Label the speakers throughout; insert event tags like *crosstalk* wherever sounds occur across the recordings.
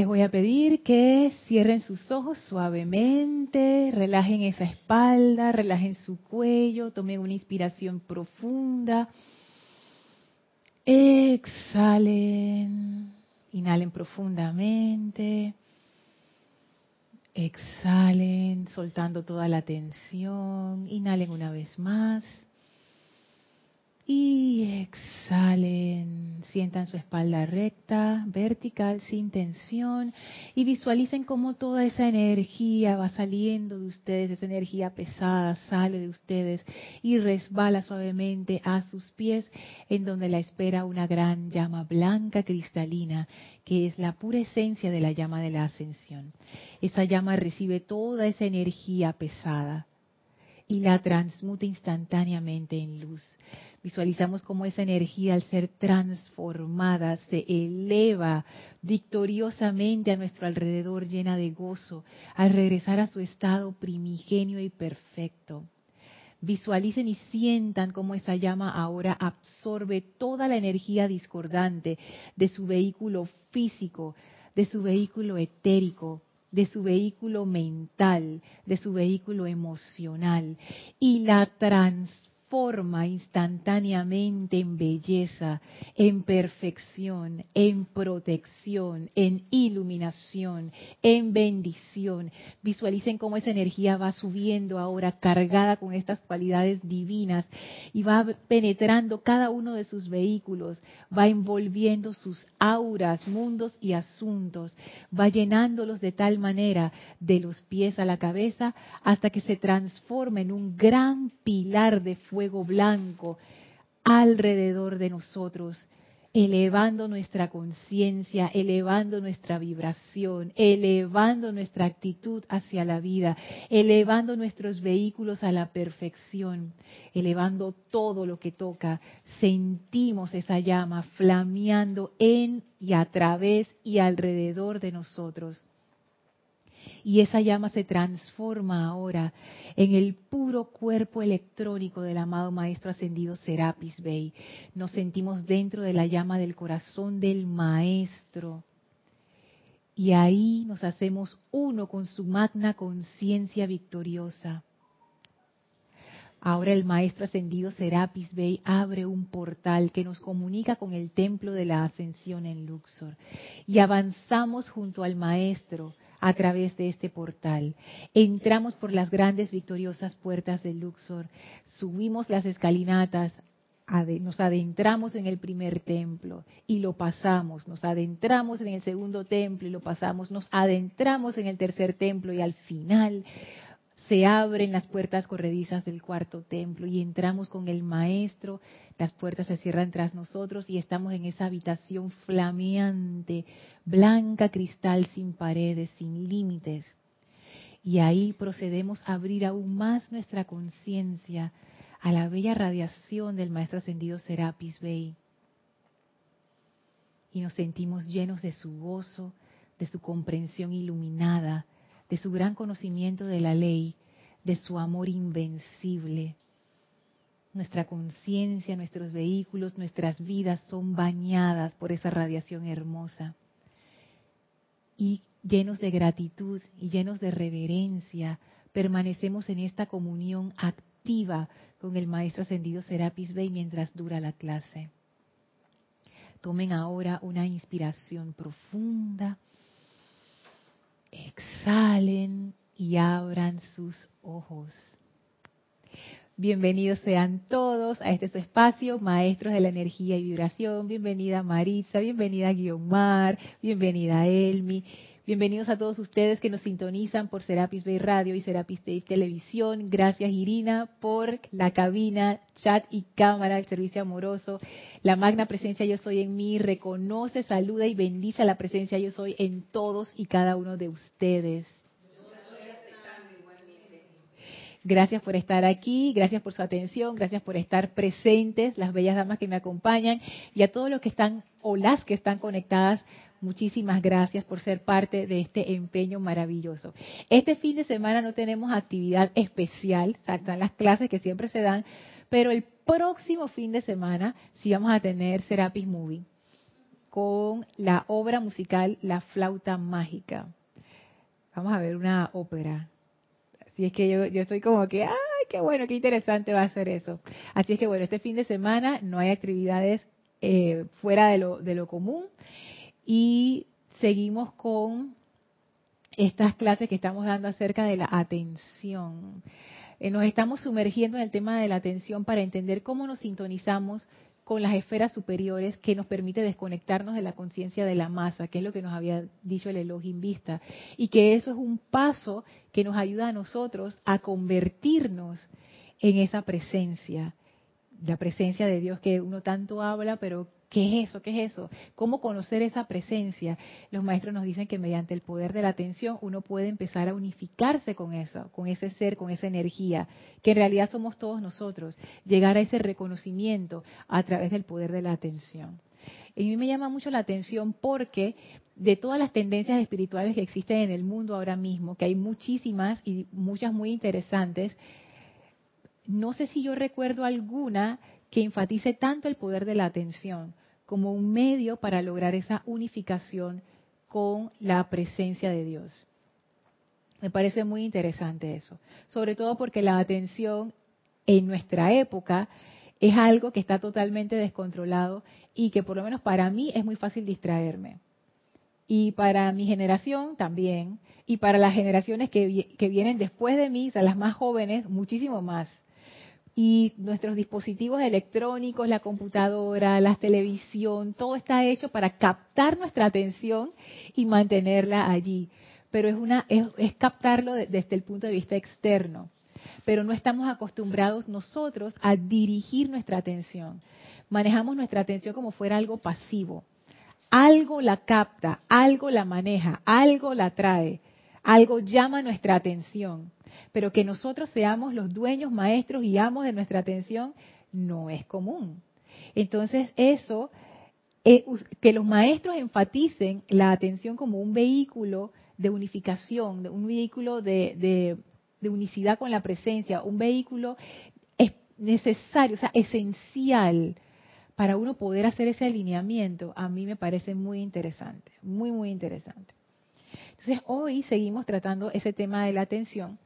Speaker 1: Les voy a pedir que cierren sus ojos suavemente, relajen esa espalda, relajen su cuello, tomen una inspiración profunda. Exhalen, inhalen profundamente. Exhalen, soltando toda la tensión. Inhalen una vez más. Y exhalen, sientan su espalda recta, vertical, sin tensión, y visualicen cómo toda esa energía va saliendo de ustedes, esa energía pesada sale de ustedes y resbala suavemente a sus pies, en donde la espera una gran llama blanca cristalina, que es la pura esencia de la llama de la ascensión. Esa llama recibe toda esa energía pesada y la transmuta instantáneamente en luz. Visualizamos cómo esa energía al ser transformada se eleva victoriosamente a nuestro alrededor llena de gozo al regresar a su estado primigenio y perfecto. Visualicen y sientan cómo esa llama ahora absorbe toda la energía discordante de su vehículo físico, de su vehículo etérico, de su vehículo mental, de su vehículo emocional y la transforma instantáneamente en belleza, en perfección, en protección, en iluminación, en bendición. Visualicen cómo esa energía va subiendo ahora cargada con estas cualidades divinas y va penetrando cada uno de sus vehículos, va envolviendo sus auras, mundos y asuntos, va llenándolos de tal manera de los pies a la cabeza hasta que se transforma en un gran pilar de fuego fuego blanco alrededor de nosotros, elevando nuestra conciencia, elevando nuestra vibración, elevando nuestra actitud hacia la vida, elevando nuestros vehículos a la perfección, elevando todo lo que toca. Sentimos esa llama flameando en y a través y alrededor de nosotros. Y esa llama se transforma ahora en el puro cuerpo electrónico del amado Maestro Ascendido Serapis Bey. Nos sentimos dentro de la llama del corazón del Maestro. Y ahí nos hacemos uno con su magna conciencia victoriosa. Ahora el Maestro Ascendido Serapis Bey abre un portal que nos comunica con el Templo de la Ascensión en Luxor. Y avanzamos junto al Maestro a través de este portal. Entramos por las grandes victoriosas puertas de Luxor, subimos las escalinatas, nos adentramos en el primer templo y lo pasamos, nos adentramos en el segundo templo y lo pasamos, nos adentramos en el tercer templo y al final se abren las puertas corredizas del cuarto templo y entramos con el maestro, las puertas se cierran tras nosotros y estamos en esa habitación flameante, blanca cristal sin paredes, sin límites. Y ahí procedemos a abrir aún más nuestra conciencia a la bella radiación del maestro ascendido Serapis Bey. Y nos sentimos llenos de su gozo, de su comprensión iluminada, de su gran conocimiento de la ley, de su amor invencible. Nuestra conciencia, nuestros vehículos, nuestras vidas son bañadas por esa radiación hermosa. Y llenos de gratitud y llenos de reverencia, permanecemos en esta comunión activa con el Maestro Ascendido Serapis Bey mientras dura la clase. Tomen ahora una inspiración profunda. Exhalen y abran sus ojos. Bienvenidos sean todos a este su espacio, maestros de la energía y vibración. Bienvenida Maritza, bienvenida Guiomar, bienvenida Elmi. Bienvenidos a todos ustedes que nos sintonizan por Serapis Bay Radio y Serapis Bay Televisión. Gracias Irina por la cabina, chat y cámara, el servicio amoroso. La magna presencia yo soy en mí reconoce, saluda y bendice la presencia yo soy en todos y cada uno de ustedes. Gracias por estar aquí, gracias por su atención, gracias por estar presentes, las bellas damas que me acompañan y a todos los que están o las que están conectadas, muchísimas gracias por ser parte de este empeño maravilloso. Este fin de semana no tenemos actividad especial, están las clases que siempre se dan, pero el próximo fin de semana sí vamos a tener Serapis Movie. con la obra musical La flauta mágica. Vamos a ver una ópera. Así es que yo, yo estoy como que, ¡ay, qué bueno, qué interesante va a ser eso! Así es que bueno, este fin de semana no hay actividades eh, fuera de lo, de lo común y seguimos con estas clases que estamos dando acerca de la atención. Eh, nos estamos sumergiendo en el tema de la atención para entender cómo nos sintonizamos con las esferas superiores que nos permite desconectarnos de la conciencia de la masa, que es lo que nos había dicho el Elohim Vista, y que eso es un paso que nos ayuda a nosotros a convertirnos en esa presencia, la presencia de Dios que uno tanto habla, pero ¿Qué es eso? ¿Qué es eso? ¿Cómo conocer esa presencia? Los maestros nos dicen que mediante el poder de la atención uno puede empezar a unificarse con eso, con ese ser, con esa energía, que en realidad somos todos nosotros. Llegar a ese reconocimiento a través del poder de la atención. Y a mí me llama mucho la atención porque de todas las tendencias espirituales que existen en el mundo ahora mismo, que hay muchísimas y muchas muy interesantes, no sé si yo recuerdo alguna que enfatice tanto el poder de la atención como un medio para lograr esa unificación con la presencia de Dios. Me parece muy interesante eso, sobre todo porque la atención en nuestra época es algo que está totalmente descontrolado y que por lo menos para mí es muy fácil distraerme. Y para mi generación también, y para las generaciones que, vienen después de mí, o sea, las más jóvenes, muchísimo más y nuestros dispositivos electrónicos, la computadora, la televisión, todo está hecho para captar nuestra atención y mantenerla allí. Pero es, una, es, captarlo desde el punto de vista externo. Pero no estamos acostumbrados nosotros a dirigir nuestra atención. Manejamos nuestra atención como fuera algo pasivo. Algo la capta, algo la maneja, algo la trae, algo llama nuestra atención pero que nosotros seamos los dueños, maestros y amos de nuestra atención no es común. Entonces eso, eh, que los maestros enfaticen la atención como un vehículo de unificación, un vehículo de, de unicidad con la presencia, un vehículo es necesario, o sea, esencial para uno poder hacer ese alineamiento, a mí me parece muy interesante, muy, muy interesante. Entonces, hoy seguimos tratando ese tema de la atención.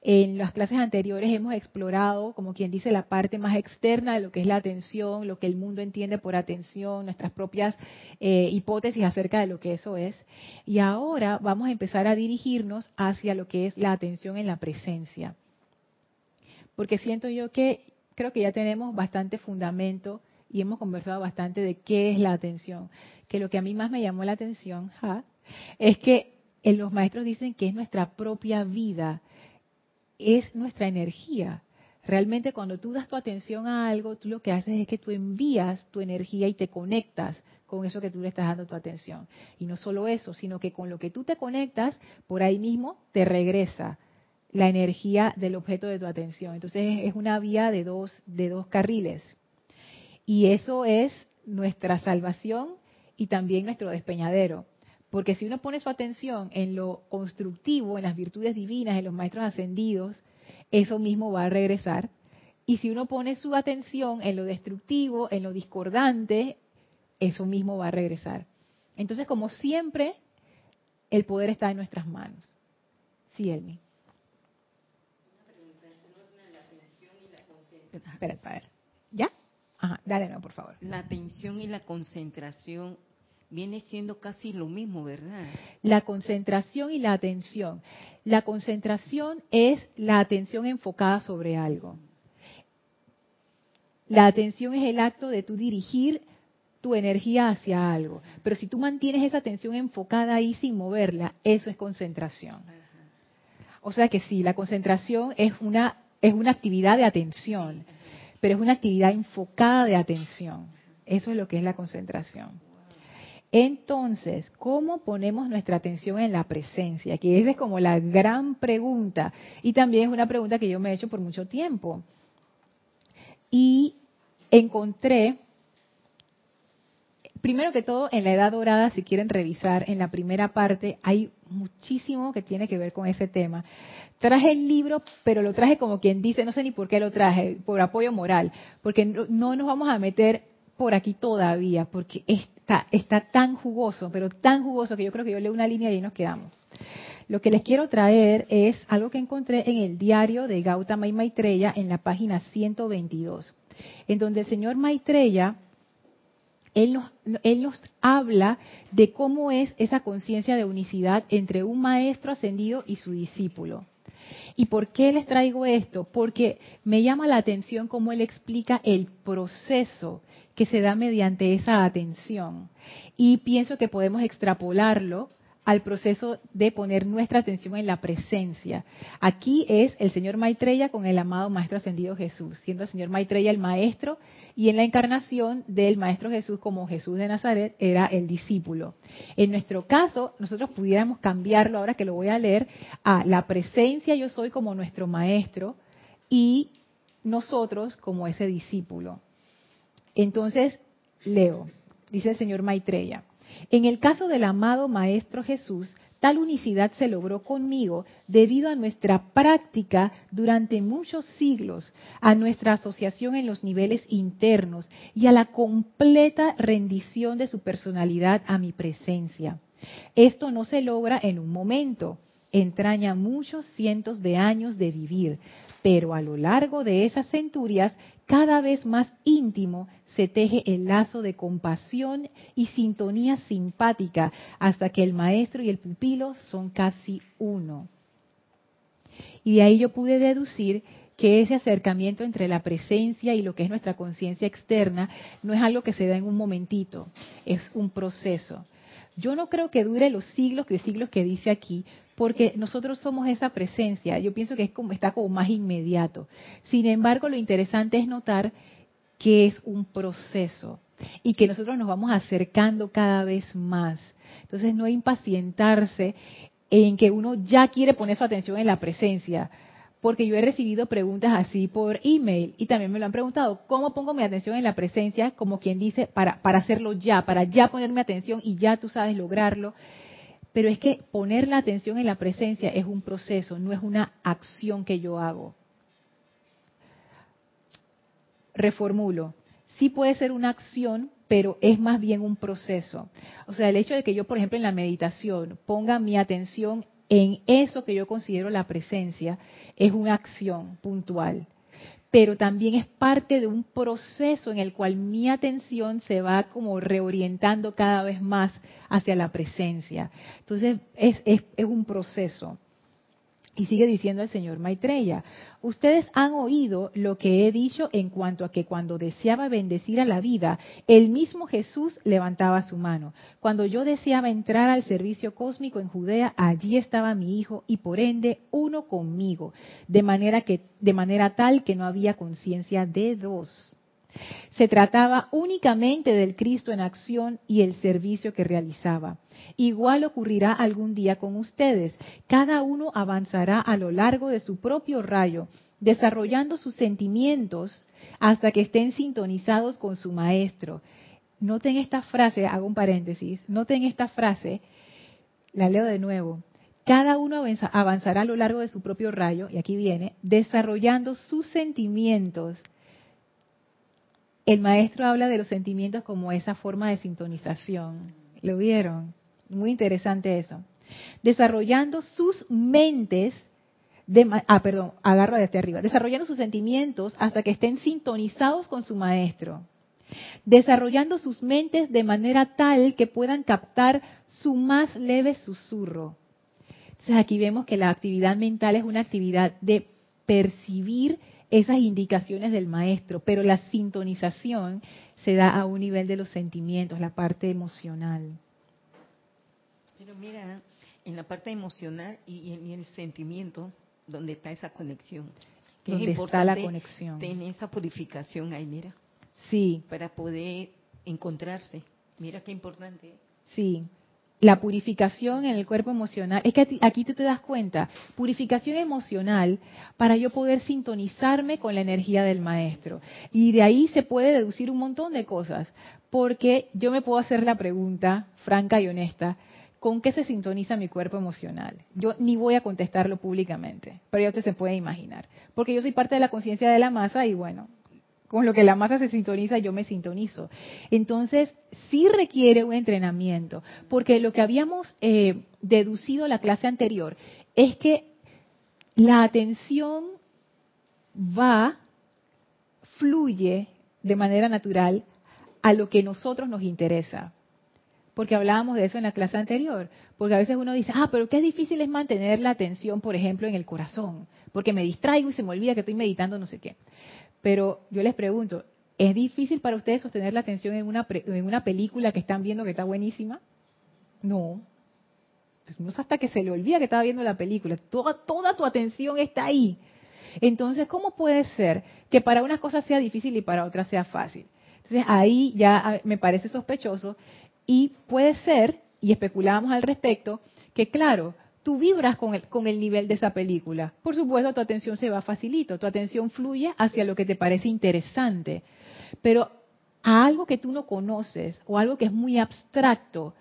Speaker 1: En las clases anteriores hemos explorado, como quien dice, la parte más externa de lo que es la atención, lo que el mundo entiende por atención, nuestras propias eh, hipótesis acerca de lo que eso es. Y ahora vamos a empezar a dirigirnos hacia lo que es la atención en la presencia. Porque siento yo que creo que ya tenemos bastante fundamento y hemos conversado bastante de qué es la atención. Que lo que a mí más me llamó la atención es que los maestros dicen que es nuestra propia vida, es nuestra energía. Realmente cuando tú das tu atención a algo, tú lo que haces es que tú envías tu energía y te conectas con eso que tú le estás dando tu atención. Y no solo eso, sino que con lo que tú te conectas, por ahí mismo te regresa la energía del objeto de tu atención. Entonces es una vía de dos, de dos carriles. Y eso es nuestra salvación y también nuestro despeñadero. Porque si uno pone su atención en lo constructivo, en las virtudes divinas, en los maestros ascendidos, eso mismo va a regresar. Y si uno pone su atención en lo destructivo, en lo discordante, eso mismo va a regresar. Entonces, como siempre, el poder está en nuestras manos. Sí, Elmi. Espera, a ver. ¿Ya? Ajá, dale, no, por favor.
Speaker 2: La atención y la concentración viene siendo casi lo mismo, ¿verdad?
Speaker 1: La concentración y la atención. La concentración es la atención enfocada sobre algo. La atención es el acto de tú dirigir tu energía hacia algo. Pero si tú mantienes esa atención enfocada ahí sin moverla, eso es concentración. O sea que sí, la concentración es una, es una actividad de atención, pero es una actividad enfocada de atención. Eso es lo que es la concentración. Entonces, ¿cómo ponemos nuestra atención en la presencia? Que esa es como la gran pregunta. Y también es una pregunta que yo me he hecho por mucho tiempo. Y encontré, primero que todo, en la Edad Dorada, si quieren revisar, en la primera parte hay muchísimo que tiene que ver con ese tema. Traje el libro, pero lo traje como quien dice, no sé ni por qué lo traje, por apoyo moral, porque no, no nos vamos a meter por aquí todavía, porque está, está tan jugoso, pero tan jugoso que yo creo que yo leo una línea y ahí nos quedamos. Lo que les quiero traer es algo que encontré en el diario de Gautama y Maitreya en la página 122, en donde el señor Maitreya, él nos, él nos habla de cómo es esa conciencia de unicidad entre un maestro ascendido y su discípulo. ¿Y por qué les traigo esto? Porque me llama la atención cómo él explica el proceso que se da mediante esa atención. Y pienso que podemos extrapolarlo al proceso de poner nuestra atención en la presencia. Aquí es el señor Maitreya con el amado Maestro Ascendido Jesús, siendo el señor Maitreya el maestro y en la encarnación del Maestro Jesús como Jesús de Nazaret era el discípulo. En nuestro caso, nosotros pudiéramos cambiarlo, ahora que lo voy a leer, a la presencia yo soy como nuestro maestro y nosotros como ese discípulo. Entonces, leo, dice el señor Maitreya. En el caso del amado Maestro Jesús, tal unicidad se logró conmigo debido a nuestra práctica durante muchos siglos, a nuestra asociación en los niveles internos y a la completa rendición de su personalidad a mi presencia. Esto no se logra en un momento, entraña muchos cientos de años de vivir, pero a lo largo de esas centurias, cada vez más íntimo se teje el lazo de compasión y sintonía simpática hasta que el maestro y el pupilo son casi uno. Y de ahí yo pude deducir que ese acercamiento entre la presencia y lo que es nuestra conciencia externa no es algo que se da en un momentito, es un proceso. Yo no creo que dure los siglos que siglos que dice aquí, porque nosotros somos esa presencia. Yo pienso que es como está como más inmediato. Sin embargo, lo interesante es notar que es un proceso y que nosotros nos vamos acercando cada vez más. Entonces, no impacientarse en que uno ya quiere poner su atención en la presencia, porque yo he recibido preguntas así por email y también me lo han preguntado, ¿cómo pongo mi atención en la presencia? Como quien dice, para, para hacerlo ya, para ya ponerme atención y ya tú sabes lograrlo. Pero es que poner la atención en la presencia es un proceso, no es una acción que yo hago. Reformulo. Sí puede ser una acción, pero es más bien un proceso. O sea, el hecho de que yo, por ejemplo, en la meditación ponga mi atención en eso que yo considero la presencia, es una acción puntual. Pero también es parte de un proceso en el cual mi atención se va como reorientando cada vez más hacia la presencia. Entonces, es, es, es un proceso. Y sigue diciendo el señor Maitreya, ustedes han oído lo que he dicho en cuanto a que cuando deseaba bendecir a la vida, el mismo Jesús levantaba su mano. Cuando yo deseaba entrar al servicio cósmico en Judea, allí estaba mi hijo y por ende uno conmigo, de manera que de manera tal que no había conciencia de dos. Se trataba únicamente del Cristo en acción y el servicio que realizaba. Igual ocurrirá algún día con ustedes. Cada uno avanzará a lo largo de su propio rayo, desarrollando sus sentimientos hasta que estén sintonizados con su maestro. Noten esta frase, hago un paréntesis, noten esta frase, la leo de nuevo. Cada uno avanzará a lo largo de su propio rayo, y aquí viene, desarrollando sus sentimientos el maestro habla de los sentimientos como esa forma de sintonización. ¿Lo vieron? Muy interesante eso. Desarrollando sus mentes, de, ah, perdón, agarro desde arriba, desarrollando sus sentimientos hasta que estén sintonizados con su maestro. Desarrollando sus mentes de manera tal que puedan captar su más leve susurro. Entonces aquí vemos que la actividad mental es una actividad de percibir esas indicaciones del maestro, pero la sintonización se da a un nivel de los sentimientos, la parte emocional.
Speaker 2: Pero mira, en la parte emocional y en el sentimiento, donde está esa conexión.
Speaker 1: donde está la conexión.
Speaker 2: Tener esa purificación ahí, mira.
Speaker 1: Sí.
Speaker 2: Para poder encontrarse. Mira qué importante.
Speaker 1: Sí la purificación en el cuerpo emocional, es que aquí tú te das cuenta, purificación emocional para yo poder sintonizarme con la energía del maestro. Y de ahí se puede deducir un montón de cosas, porque yo me puedo hacer la pregunta franca y honesta, ¿con qué se sintoniza mi cuerpo emocional? Yo ni voy a contestarlo públicamente, pero ya usted se puede imaginar, porque yo soy parte de la conciencia de la masa y bueno, con lo que la masa se sintoniza, yo me sintonizo. Entonces, sí requiere un entrenamiento, porque lo que habíamos eh, deducido la clase anterior es que la atención va, fluye de manera natural a lo que nosotros nos interesa. Porque hablábamos de eso en la clase anterior. Porque a veces uno dice, ah, pero qué difícil es mantener la atención, por ejemplo, en el corazón. Porque me distraigo y se me olvida que estoy meditando no sé qué. Pero yo les pregunto, ¿es difícil para ustedes sostener la atención en una, en una película que están viendo que está buenísima? No. No es hasta que se le olvida que estaba viendo la película. Toda, toda tu atención está ahí. Entonces, ¿cómo puede ser que para unas cosas sea difícil y para otras sea fácil? Entonces, ahí ya me parece sospechoso y puede ser, y especulábamos al respecto, que claro, tú vibras con el, con el nivel de esa película. Por supuesto, tu atención se va facilito, tu atención fluye hacia lo que te parece interesante. Pero a algo que tú no conoces o algo que es muy abstracto,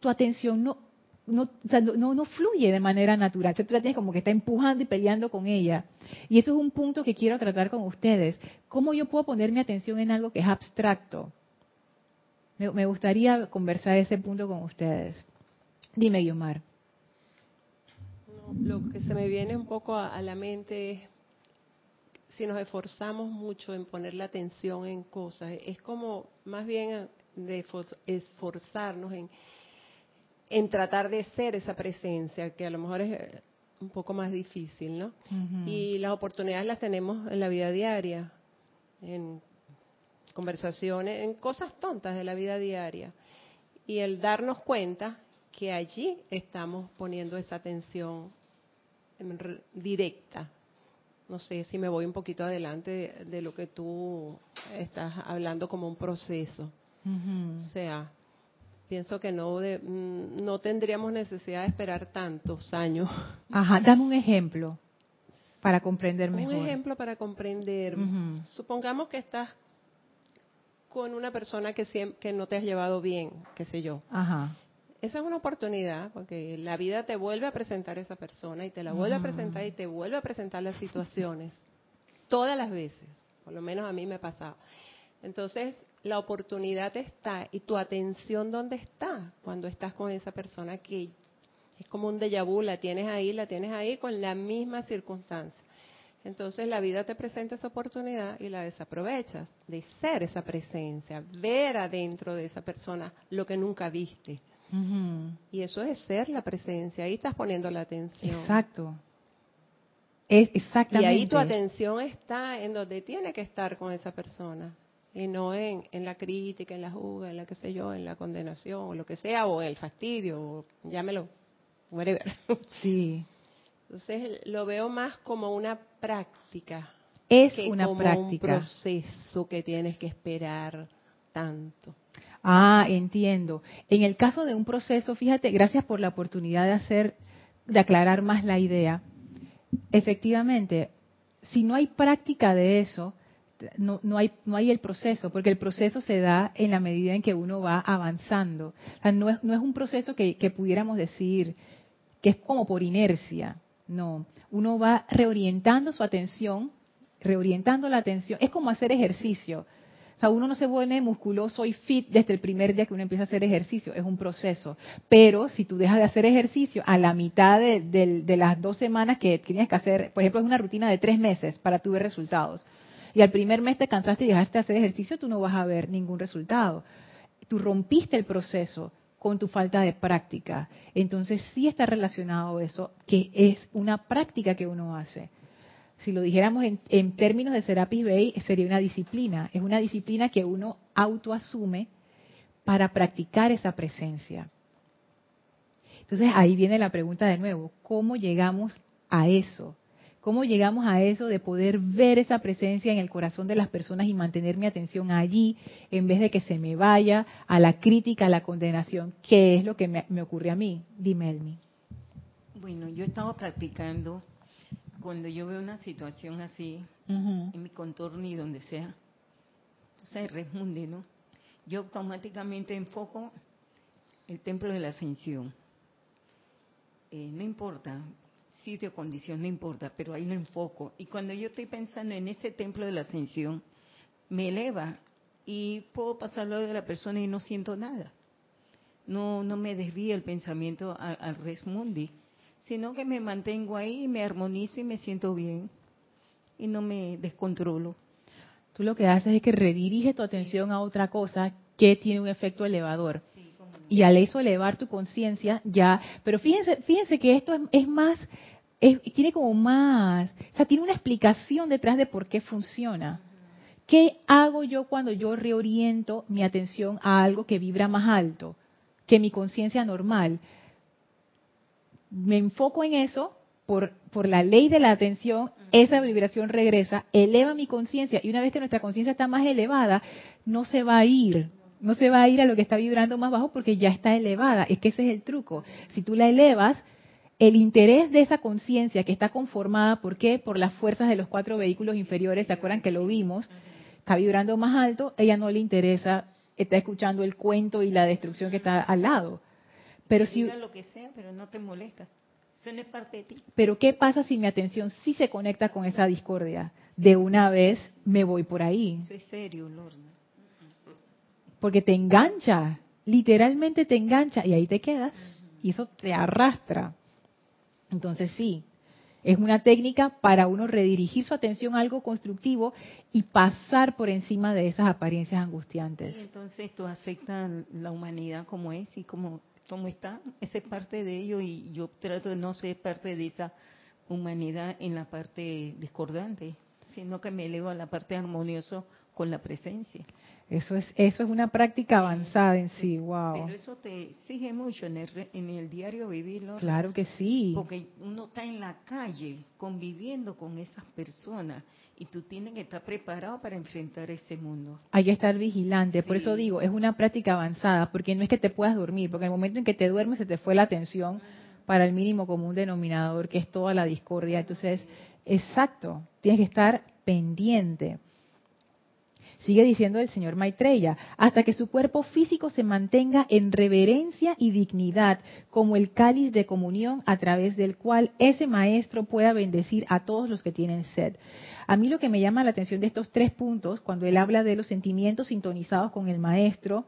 Speaker 1: tu atención no, no, no, no, fluye de manera natural. tú la tienes como que está empujando y peleando con ella. Y eso es un punto que quiero tratar con ustedes. ¿Cómo yo puedo poner mi atención en algo que es abstracto? Me, gustaría conversar ese punto con ustedes. Dime, Guiomar.
Speaker 3: Lo que se me viene un poco a, la mente es si nos esforzamos mucho en poner la atención en cosas, es como más bien de esforzarnos en en tratar de ser esa presencia, que a lo mejor es eh, un poco más difícil, ¿no? Y las oportunidades las tenemos en la vida diaria, en conversaciones, en cosas tontas de la vida diaria. Y el darnos cuenta que allí estamos poniendo esa atención directa. No sé si me voy un poquito adelante de, lo que tú estás hablando como un proceso. O sea, pienso que no mm, no tendríamos necesidad de esperar tantos años.
Speaker 1: Ajá, dame un ejemplo para comprender mejor.
Speaker 3: Un ejemplo para comprender. Supongamos que estás con una persona que, que no te has llevado bien, qué sé yo. Ajá. Esa es una oportunidad, porque la vida te vuelve a presentar esa persona y te la vuelve a presentar y te vuelve a presentar las situaciones. Todas las veces, por lo menos a mí me ha pasado. Entonces, la oportunidad está y tu atención dónde está cuando estás con esa persona que es como un déjà vu, la tienes ahí, la tienes ahí con la misma circunstancia. Entonces la vida te presenta esa oportunidad y la desaprovechas de ser esa presencia, ver adentro de esa persona lo que nunca viste. Y eso es ser la presencia, ahí estás poniendo la atención.
Speaker 1: Exacto. Es exactamente.
Speaker 3: Y ahí tu atención está en donde tiene que estar con esa persona y no en, en la crítica, en la juga, en la que sé yo, en la condenación, o lo que sea, o el fastidio, o llámelo, whatever. *laughs*
Speaker 1: Sí.
Speaker 3: Entonces lo veo más como una práctica.
Speaker 1: Es que una como práctica.
Speaker 3: un proceso que tienes que esperar tanto.
Speaker 1: Ah, entiendo. En el caso de un proceso, fíjate, gracias por la oportunidad de hacer, de aclarar más la idea. Efectivamente, si no hay práctica de eso, no, no, hay, no hay el proceso, porque el proceso se da en la medida en que uno va avanzando. no, es, no es un proceso que, que pudiéramos decir que es como por inercia, no. Uno va reorientando su atención, reorientando la atención. Es como hacer ejercicio. Sea, uno no se vuelve musculoso y fit desde el primer día que uno empieza a hacer ejercicio, es un proceso. Pero si tú dejas de hacer ejercicio a la mitad de, de las dos semanas que tienes que hacer, por ejemplo, es una rutina de tres meses para tu ver resultados y al primer mes te cansaste y dejaste de hacer ejercicio, tú no vas a ver ningún resultado. Tú rompiste el proceso con tu falta de práctica. Entonces sí está relacionado eso, que es una práctica que uno hace. Si lo dijéramos en, términos de Serapis Bay, sería una disciplina. Es una disciplina que uno autoasume para practicar esa presencia. Entonces ahí viene la pregunta de nuevo, ¿cómo llegamos a eso? ¿Cómo llegamos a eso de poder ver esa presencia en el corazón de las personas y mantener mi atención allí en vez de que se me vaya a la crítica, a la condenación? ¿Qué es lo que me, ocurre a mí? Dime, Elmi.
Speaker 2: Bueno, yo estaba practicando cuando yo veo una situación así, en mi contorno y donde sea, o sea, resmunde, ¿no? Yo automáticamente enfoco el templo de la ascensión. Eh, no importa, sitio, condición, no importa, pero ahí lo enfoco. Y cuando yo estoy pensando en ese templo de la ascensión, me eleva y puedo pasarlo de la persona y no siento nada. No, no me desvía el pensamiento al res mundi, sino que me mantengo ahí, me armonizo y me siento bien y no me descontrolo.
Speaker 1: Tú lo que haces es que redirige tu atención a otra cosa que tiene un efecto elevador. y al eso elevar tu conciencia, ya. Pero fíjense, fíjense que esto es, más, tiene como más, o sea, tiene una explicación detrás de por qué funciona. ¿Qué hago yo cuando yo reoriento mi atención a algo que vibra más alto que mi conciencia normal? Me enfoco en eso por, por la ley de la atención, esa vibración regresa, eleva mi conciencia y una vez que nuestra conciencia está más elevada, no se va a ir, no se va a ir a lo que está vibrando más bajo porque ya está elevada. Es que ese es el truco. Si tú la elevas, el interés de esa conciencia que está conformada, ¿por qué? Por las fuerzas de los cuatro vehículos inferiores, ¿se acuerdan que lo vimos? Está vibrando más alto, ella no le interesa, está escuchando el cuento y la destrucción que está al lado. Pero si
Speaker 2: lo que sea, pero no te molesta.
Speaker 1: Pero ¿qué pasa si mi atención sí se conecta con esa discordia? De una vez me voy por ahí.
Speaker 2: Eso es serio, Lorna.
Speaker 1: Porque te engancha, literalmente te engancha y ahí te quedas y eso te arrastra. Entonces sí, es una técnica para uno redirigir su atención a algo constructivo y pasar por encima de esas apariencias angustiantes.
Speaker 2: entonces tú aceptas la humanidad como es y como como está, esa es parte de ello y yo trato de no ser parte de esa humanidad en la parte discordante, sino que me elevo a la parte armoniosa con la presencia.
Speaker 1: Eso es eso es una práctica avanzada en sí, wow.
Speaker 2: Pero eso te exige mucho en el, en el diario vivirlo.
Speaker 1: Claro que sí.
Speaker 2: Porque uno está en la calle conviviendo con esas personas y tú tienes que estar preparado para enfrentar ese mundo.
Speaker 1: Hay que estar vigilante, por eso digo, es una práctica avanzada, porque no es que te puedas dormir, porque en el momento en que te duermes se te fue la atención para el mínimo común denominador, que es toda la discordia. Entonces, exacto, tienes que estar pendiente. Sigue diciendo el señor Maitreya, hasta que su cuerpo físico se mantenga en reverencia y dignidad, como el cáliz de comunión a través del cual ese maestro pueda bendecir a todos los que tienen sed. A mí lo que me llama la atención de estos tres puntos, cuando él habla de los sentimientos sintonizados con el maestro,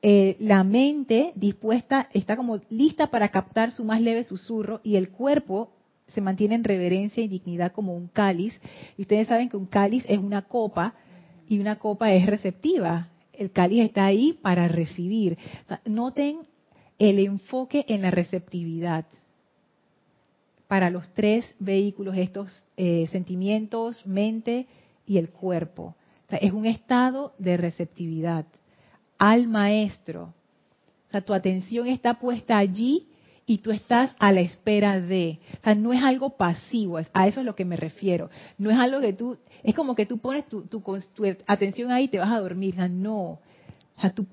Speaker 1: eh, la mente dispuesta, está como lista para captar su más leve susurro y el cuerpo se mantiene en reverencia y dignidad como un cáliz. Y ustedes saben que un cáliz es una copa y una copa es receptiva. El cáliz está ahí para recibir. noten el enfoque en la receptividad para los tres vehículos, estos eh, sentimientos, mente y el cuerpo. es un estado de receptividad al maestro. O sea, tu atención está puesta allí y tú estás a la espera de. O sea, no es algo pasivo, a eso es lo que me refiero. No es algo que tú, es como que tú pones tu, tu, atención ahí y te vas a dormir. O sea, no. O sea, tú,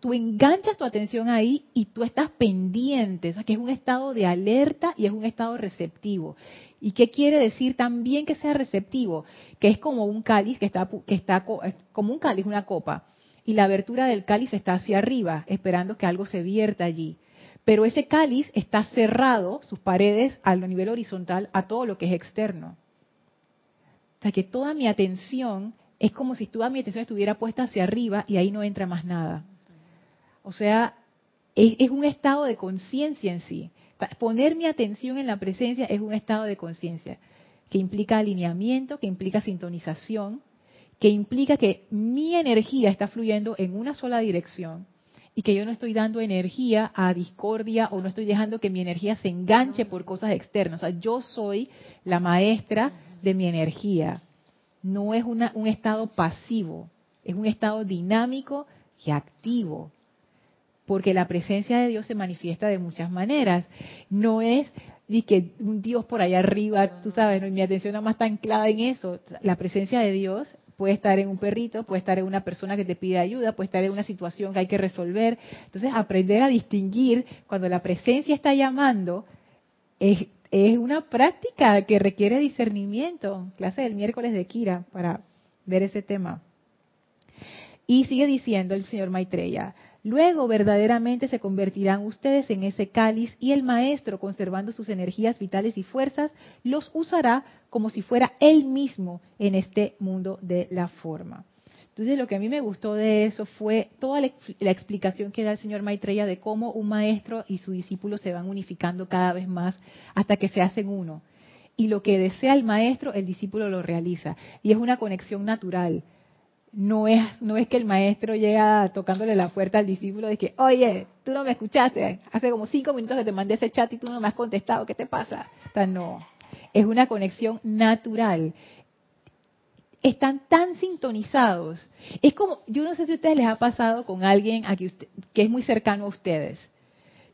Speaker 1: tú, enganchas tu atención ahí y tú estás pendiente, o sea, que es un estado de alerta y es un estado receptivo. ¿Y qué quiere decir también que sea receptivo? Que es como un cáliz que está, que está como un cáliz, una copa, y la abertura del cáliz está hacia arriba, esperando que algo se vierta allí pero ese cáliz está cerrado, sus paredes a nivel horizontal, a todo lo que es externo. O sea que toda mi atención es como si toda mi atención estuviera puesta hacia arriba y ahí no entra más nada. O sea, es, un estado de conciencia en sí. Poner mi atención en la presencia es un estado de conciencia que implica alineamiento, que implica sintonización, que implica que mi energía está fluyendo en una sola dirección y que yo no estoy dando energía a discordia o no estoy dejando que mi energía se enganche por cosas externas. O sea, yo soy la maestra de mi energía. No es una, un estado pasivo, es un estado dinámico y activo. Porque la presencia de Dios se manifiesta de muchas maneras. No es y que un Dios por allá arriba, tú sabes, mi atención nada más está anclada en eso. La presencia de Dios puede estar en un perrito, puede estar en una persona que te pide ayuda, puede estar en una situación que hay que resolver. Entonces, aprender a distinguir cuando la presencia está llamando es, una práctica que requiere discernimiento. Clase del miércoles de Kira para ver ese tema. Y sigue diciendo el señor Maitreya, Luego verdaderamente se convertirán ustedes en ese cáliz y el maestro, conservando sus energías vitales y fuerzas, los usará como si fuera él mismo en este mundo de la forma. Entonces lo que a mí me gustó de eso fue toda la, explicación que da el señor Maitreya de cómo un maestro y su discípulo se van unificando cada vez más hasta que se hacen uno. Y lo que desea el maestro, el discípulo lo realiza. Y es una conexión natural. No es, no es que el maestro llega tocándole la puerta al discípulo de que, oye, tú no me escuchaste, hace como cinco minutos que te mandé ese chat y tú no me has contestado, ¿qué te pasa? No, es una conexión natural están tan sintonizados. Es como, yo no sé si a ustedes les ha pasado con alguien aquí que es muy cercano a ustedes,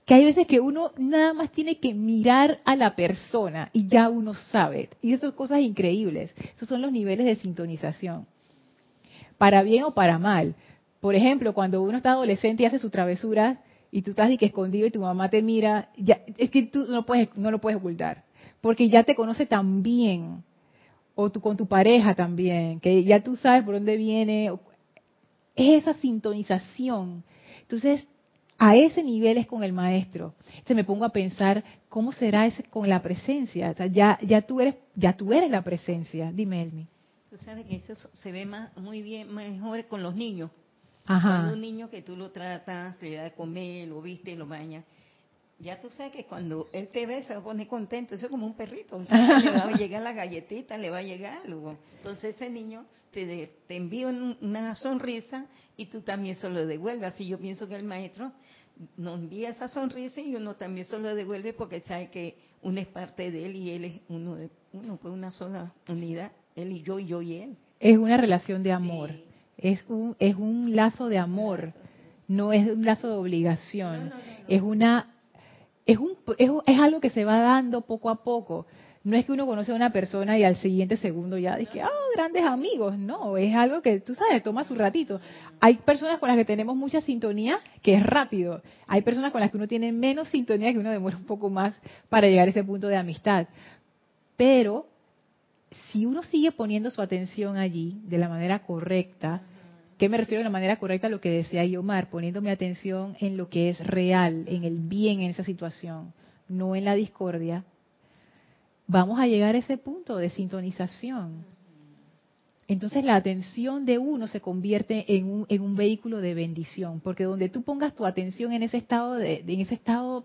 Speaker 1: que hay veces que uno nada más tiene que mirar a la persona y ya uno sabe. Y eso son cosas increíbles. Esos son los niveles de sintonización. Para bien o para mal. Por ejemplo, cuando uno está adolescente y hace su travesura y tú estás y que escondido y tu mamá te mira, ya, es que tú no, puedes, no lo puedes ocultar. Porque ya te conoce tan bien o con tu pareja también, que ya tú sabes por dónde viene. Es esa sintonización. Entonces, a ese nivel es con el maestro. Se me pongo a pensar cómo será ese con la presencia. ya, ya tú eres, ya tú eres la presencia. Dime, Elmi.
Speaker 2: Tú sabes que eso se ve más, muy bien, mejor con los niños.
Speaker 1: Ajá.
Speaker 2: Con un niño que tú lo tratas, le das de comer, lo viste, lo bañas ya tú sabes que cuando él te ve se va a poner contento, eso es como un perrito, *laughs* le va a llegar la galletita, le va a llegar algo. Entonces ese niño te, te envía una sonrisa y tú también se lo devuelves. Así yo pienso que el maestro nos envía esa sonrisa y uno también se lo devuelve porque sabe que uno es parte de él y él es uno, de, uno pues una sola unidad, él y yo y yo y él.
Speaker 1: Es una relación de amor, es, un, es un lazo de amor, no es un lazo de obligación, es una es, un, es, algo que se va dando poco a poco. No es que uno conoce a una persona y al siguiente segundo ya dice, ah, grandes amigos. No, es algo que, tú sabes, toma su ratito. Hay personas con las que tenemos mucha sintonía, que es rápido. Hay personas con las que uno tiene menos sintonía, que uno demora un poco más para llegar a ese punto de amistad. Pero si uno sigue poniendo su atención allí de la manera correcta, ¿Qué me refiero de la manera correcta a lo que decía Yomar? Poniendo mi atención en lo que es real, en el bien en esa situación, no en la discordia. Vamos a llegar a ese punto de sintonización. Entonces la atención de uno se convierte en un, en un vehículo de bendición, porque donde tú pongas tu atención en ese estado, de, en ese estado,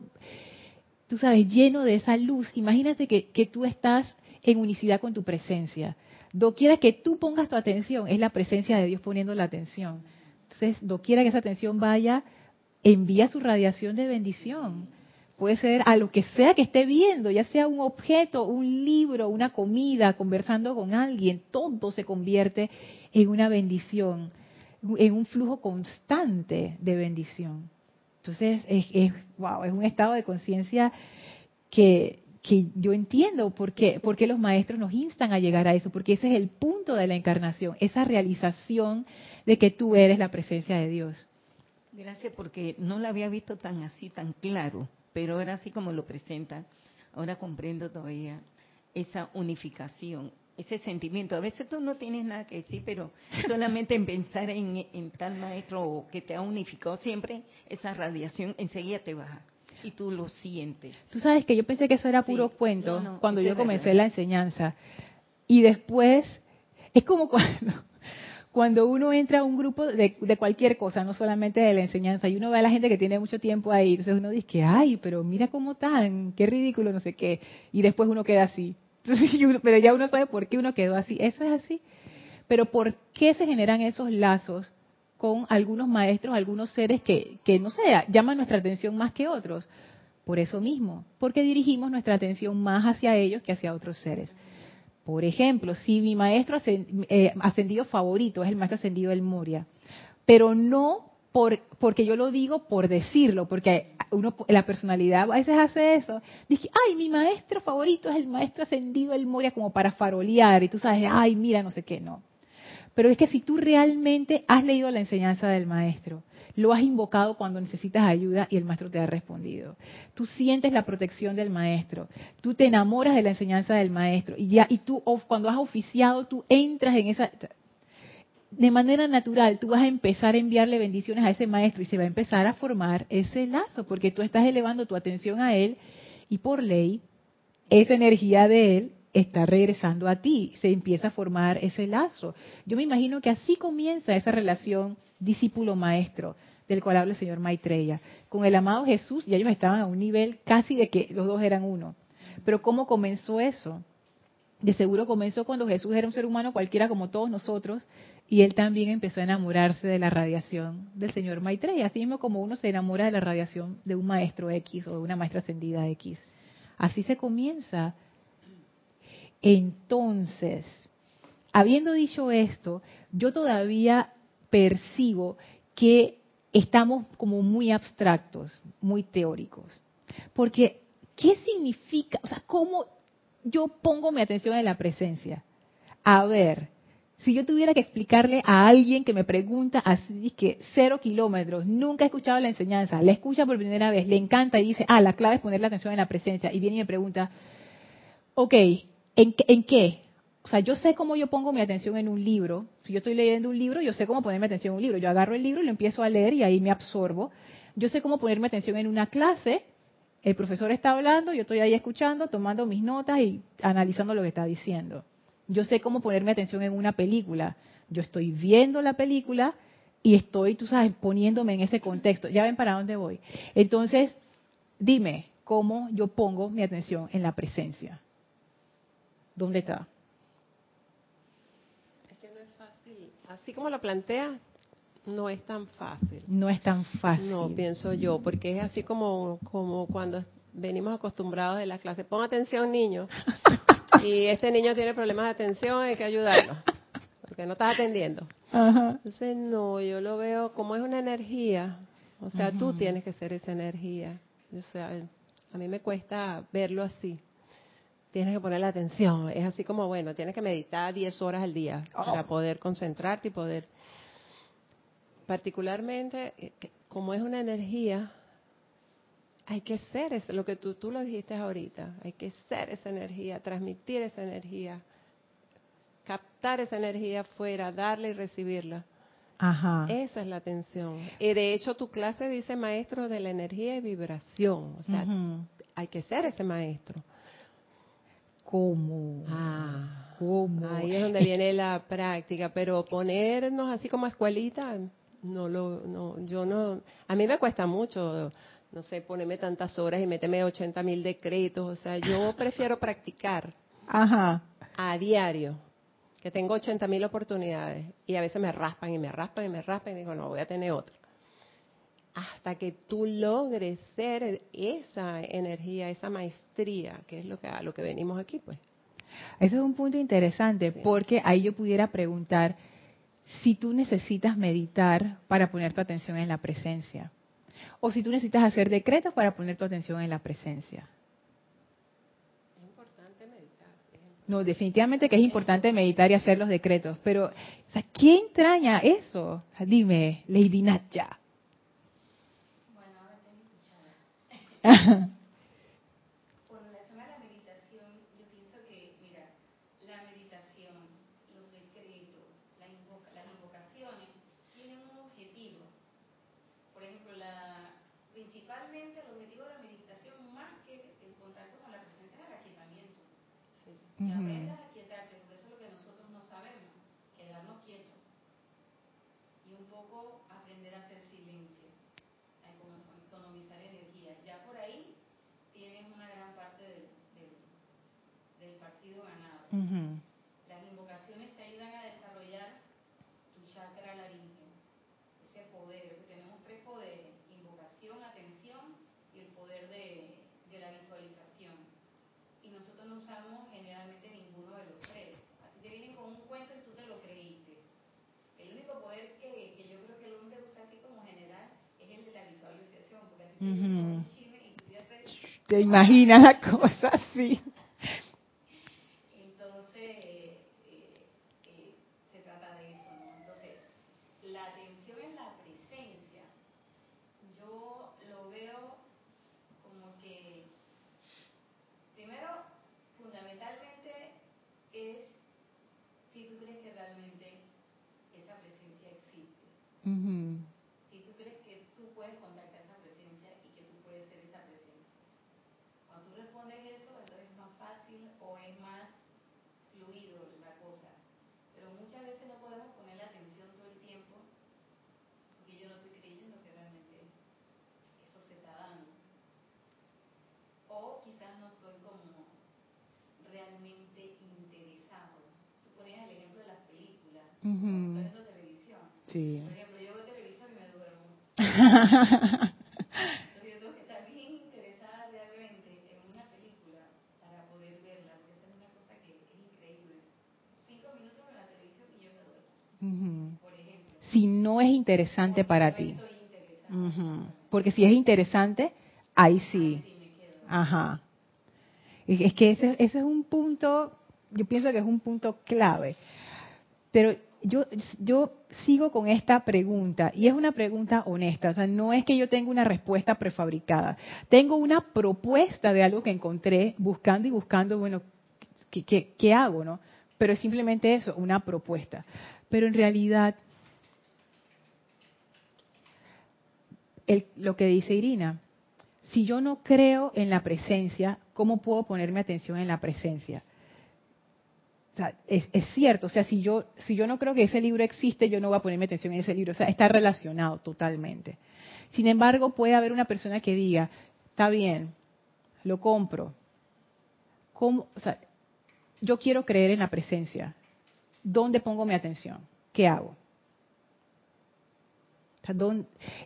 Speaker 1: tú sabes, lleno de esa luz, imagínate que, que tú estás en unicidad con tu presencia Doquiera que tú pongas tu atención, es la presencia de Dios poniendo la atención. Entonces, doquiera que esa atención vaya, envía su radiación de bendición. Puede ser a lo que sea que esté viendo, ya sea un objeto, un libro, una comida, conversando con alguien, todo se convierte en una bendición, en un flujo constante de bendición. Entonces, es, es, wow, es un estado de conciencia que, que yo entiendo por qué, los maestros nos instan a llegar a eso, porque ese es el punto de la encarnación, esa realización de que tú eres la presencia de Dios.
Speaker 2: Gracias, porque no lo había visto tan así, tan claro, pero ahora así como lo presentan, ahora comprendo todavía esa unificación, ese sentimiento. A veces tú no tienes nada que decir, pero solamente en pensar en, en tal maestro que te ha unificado siempre, esa radiación enseguida te baja y tú lo sientes.
Speaker 1: Tú sabes que yo pensé que eso era puro cuento cuando yo comencé la enseñanza. Y después, es como *laughs* cuando, cuando uno entra a un grupo de, cualquier cosa, no solamente de la enseñanza, y uno ve a la gente que tiene mucho tiempo ahí, entonces uno dice, ay, pero mira cómo están, qué ridículo, no sé qué, y después uno queda así. *laughs* pero ya uno sabe por qué uno quedó así. Eso es así. Pero ¿por qué se generan esos lazos con algunos maestros, algunos seres que, que, no sé, llaman nuestra atención más que otros. Por eso mismo, porque dirigimos nuestra atención más hacia ellos que hacia otros seres. Por ejemplo, si mi maestro eh, ascendido favorito es el maestro ascendido del Moria, pero no por, porque yo lo digo por decirlo, porque uno, la personalidad a veces hace eso. Dice, ay, mi maestro favorito es el maestro ascendido del Moria como para farolear, y tú sabes, ay, mira, no sé qué, no. Pero es que si tú realmente has leído la enseñanza del maestro, lo has invocado cuando necesitas ayuda y el maestro te ha respondido. Tú sientes la protección del maestro, tú te enamoras de la enseñanza del maestro y ya y tú cuando has oficiado tú entras en esa de manera natural tú vas a empezar a enviarle bendiciones a ese maestro y se va a empezar a formar ese lazo porque tú estás elevando tu atención a él y por ley esa energía de él está regresando a ti, se empieza a formar ese lazo. Yo me imagino que así comienza esa relación discípulo-maestro del cual habla el señor Maitreya. Con el amado Jesús ya ellos estaban a un nivel casi de que los dos eran uno. Pero ¿cómo comenzó eso? De seguro comenzó cuando Jesús era un ser humano cualquiera como todos nosotros y él también empezó a enamorarse de la radiación del señor Maitreya, así mismo como uno se enamora de la radiación de un maestro X o de una maestra ascendida X. Así se comienza. Entonces, habiendo dicho esto, yo todavía percibo que estamos como muy abstractos, muy teóricos. Porque, ¿qué significa? O sea, ¿cómo yo pongo mi atención en la presencia? A ver, si yo tuviera que explicarle a alguien que me pregunta así que cero kilómetros, nunca ha escuchado la enseñanza, la escucha por primera vez, le encanta y dice, ah, la clave es poner la atención en la presencia, y viene y me pregunta, ok, ¿en, ¿en qué? O sea, yo sé cómo yo pongo mi atención en un libro. Si yo estoy leyendo un libro, yo sé cómo ponerme atención en un libro. Yo agarro el libro y lo empiezo a leer y ahí me absorbo. Yo sé cómo ponerme atención en una clase. El profesor está hablando, yo estoy ahí escuchando, tomando mis notas y analizando lo que está diciendo. Yo sé cómo ponerme atención en una película. Yo estoy viendo la película y estoy, tú sabes, poniéndome en ese contexto. Ya ven para dónde voy. Entonces, dime cómo yo pongo mi atención en la presencia. ¿Dónde está?
Speaker 3: así como lo plantea, no es tan fácil.
Speaker 1: No es tan fácil.
Speaker 3: No, pienso yo, porque es así como, como cuando venimos acostumbrados de la clase. Pon atención, niño. *laughs* y este niño tiene problemas de atención, hay que ayudarlo, porque no estás atendiendo. Entonces, no, yo lo veo como es una energía. O sea, tú tienes que ser esa energía. O sea, a mí me cuesta verlo así tienes que poner la atención. Es así como, bueno, tienes que meditar 10 horas al día para oh. poder concentrarte y poder... Particularmente, eh, como es una energía, hay que ser, es lo que tú, tú lo dijiste ahorita, hay que ser esa energía, transmitir esa energía, captar esa energía afuera, darla y recibirla. Ajá. Esa es la atención. Y de hecho tu clase dice maestro de la energía y vibración. O sea, hay que ser ese maestro.
Speaker 1: ¿Cómo?
Speaker 3: Ah, ¿cómo? Ahí es donde viene la práctica, pero ponernos así como escuelita, no lo, no, yo no, a mí me cuesta mucho, no sé, ponerme tantas horas y meterme 80 mil decretos, o sea, yo *laughs* prefiero practicar Ajá. a diario, que tengo 80 mil oportunidades y a veces me raspan y me raspan y me raspan y digo, no, voy a tener otra hasta que tú logres ser esa energía, esa maestría, que es lo que, a lo que venimos aquí, pues.
Speaker 1: Ese es un punto interesante, porque ahí yo pudiera preguntar si tú necesitas meditar para poner tu atención en la presencia, o si tú necesitas hacer decretos para poner tu atención en la presencia.
Speaker 3: Es importante meditar.
Speaker 1: No, definitivamente que es importante meditar y hacer los decretos, pero ¿quién entraña eso? dime, Lady Natya.
Speaker 4: Con relación a la meditación, yo pienso que, mira, la meditación, los decretos, las invocaciones, tienen un objetivo. Por ejemplo, la, principalmente el objetivo de la meditación, más que el contacto con la presencia, es el aquietamiento. Sí. Que aprendas a porque eso es lo que nosotros no sabemos, quedarnos quietos. Y un poco aprender a hacer silencio, a economizar energía ya por ahí tienes una gran parte del, ganado. Las invocaciones te ayudan a desarrollar tu chakra laringe, ese poder, tenemos tres poderes, invocación, atención y el poder de, de la visualización. Y nosotros no usamos generalmente ninguno de los tres. A ti te vienen con un cuento y tú te lo creíste. El único poder que, que yo creo que el hombre usa así como general es el de la visualización, porque a ti te
Speaker 1: te imaginas la cosa así.
Speaker 4: Entonces, eh, eh, se trata de eso, ¿no? Entonces, la atención en la presencia, yo lo veo como que, primero, fundamentalmente, es si tú crees que realmente esa presencia existe. Si tú crees que tú puedes contactar esa presencia y que tú puedes ser esa presencia. Cuando tú respondes eso, entonces es más fácil o es más
Speaker 1: Sí. Por ejemplo, yo veo televisión y me duermo. *laughs* Entonces yo tengo que estar bien interesada realmente en una película para poder verla, porque esta es una cosa que es increíble. Cinco minutos en la televisión y yo me duermo. Por ejemplo. Si no es interesante para ti. Porque si es interesante, ahí sí. Ajá. Es que ese, ese es un punto, yo pienso que es un punto clave. Pero yo, yo sigo con esta pregunta y es una pregunta honesta, o sea, no es que yo tenga una respuesta prefabricada, tengo una propuesta de algo que encontré buscando y buscando, bueno, ¿qué, hago, no? Pero es simplemente eso, una propuesta. Pero en realidad, lo que dice Irina, si yo no creo en la presencia, ¿cómo puedo ponerme atención en la presencia? Es, cierto, o sea, si yo, si yo no creo que ese libro existe, yo no voy a ponerme atención en ese libro, o sea, está relacionado totalmente. Sin embargo, puede haber una persona que diga, está bien, lo compro. ¿Cómo? O sea, yo quiero creer en la presencia. ¿Dónde pongo mi atención? ¿Qué hago?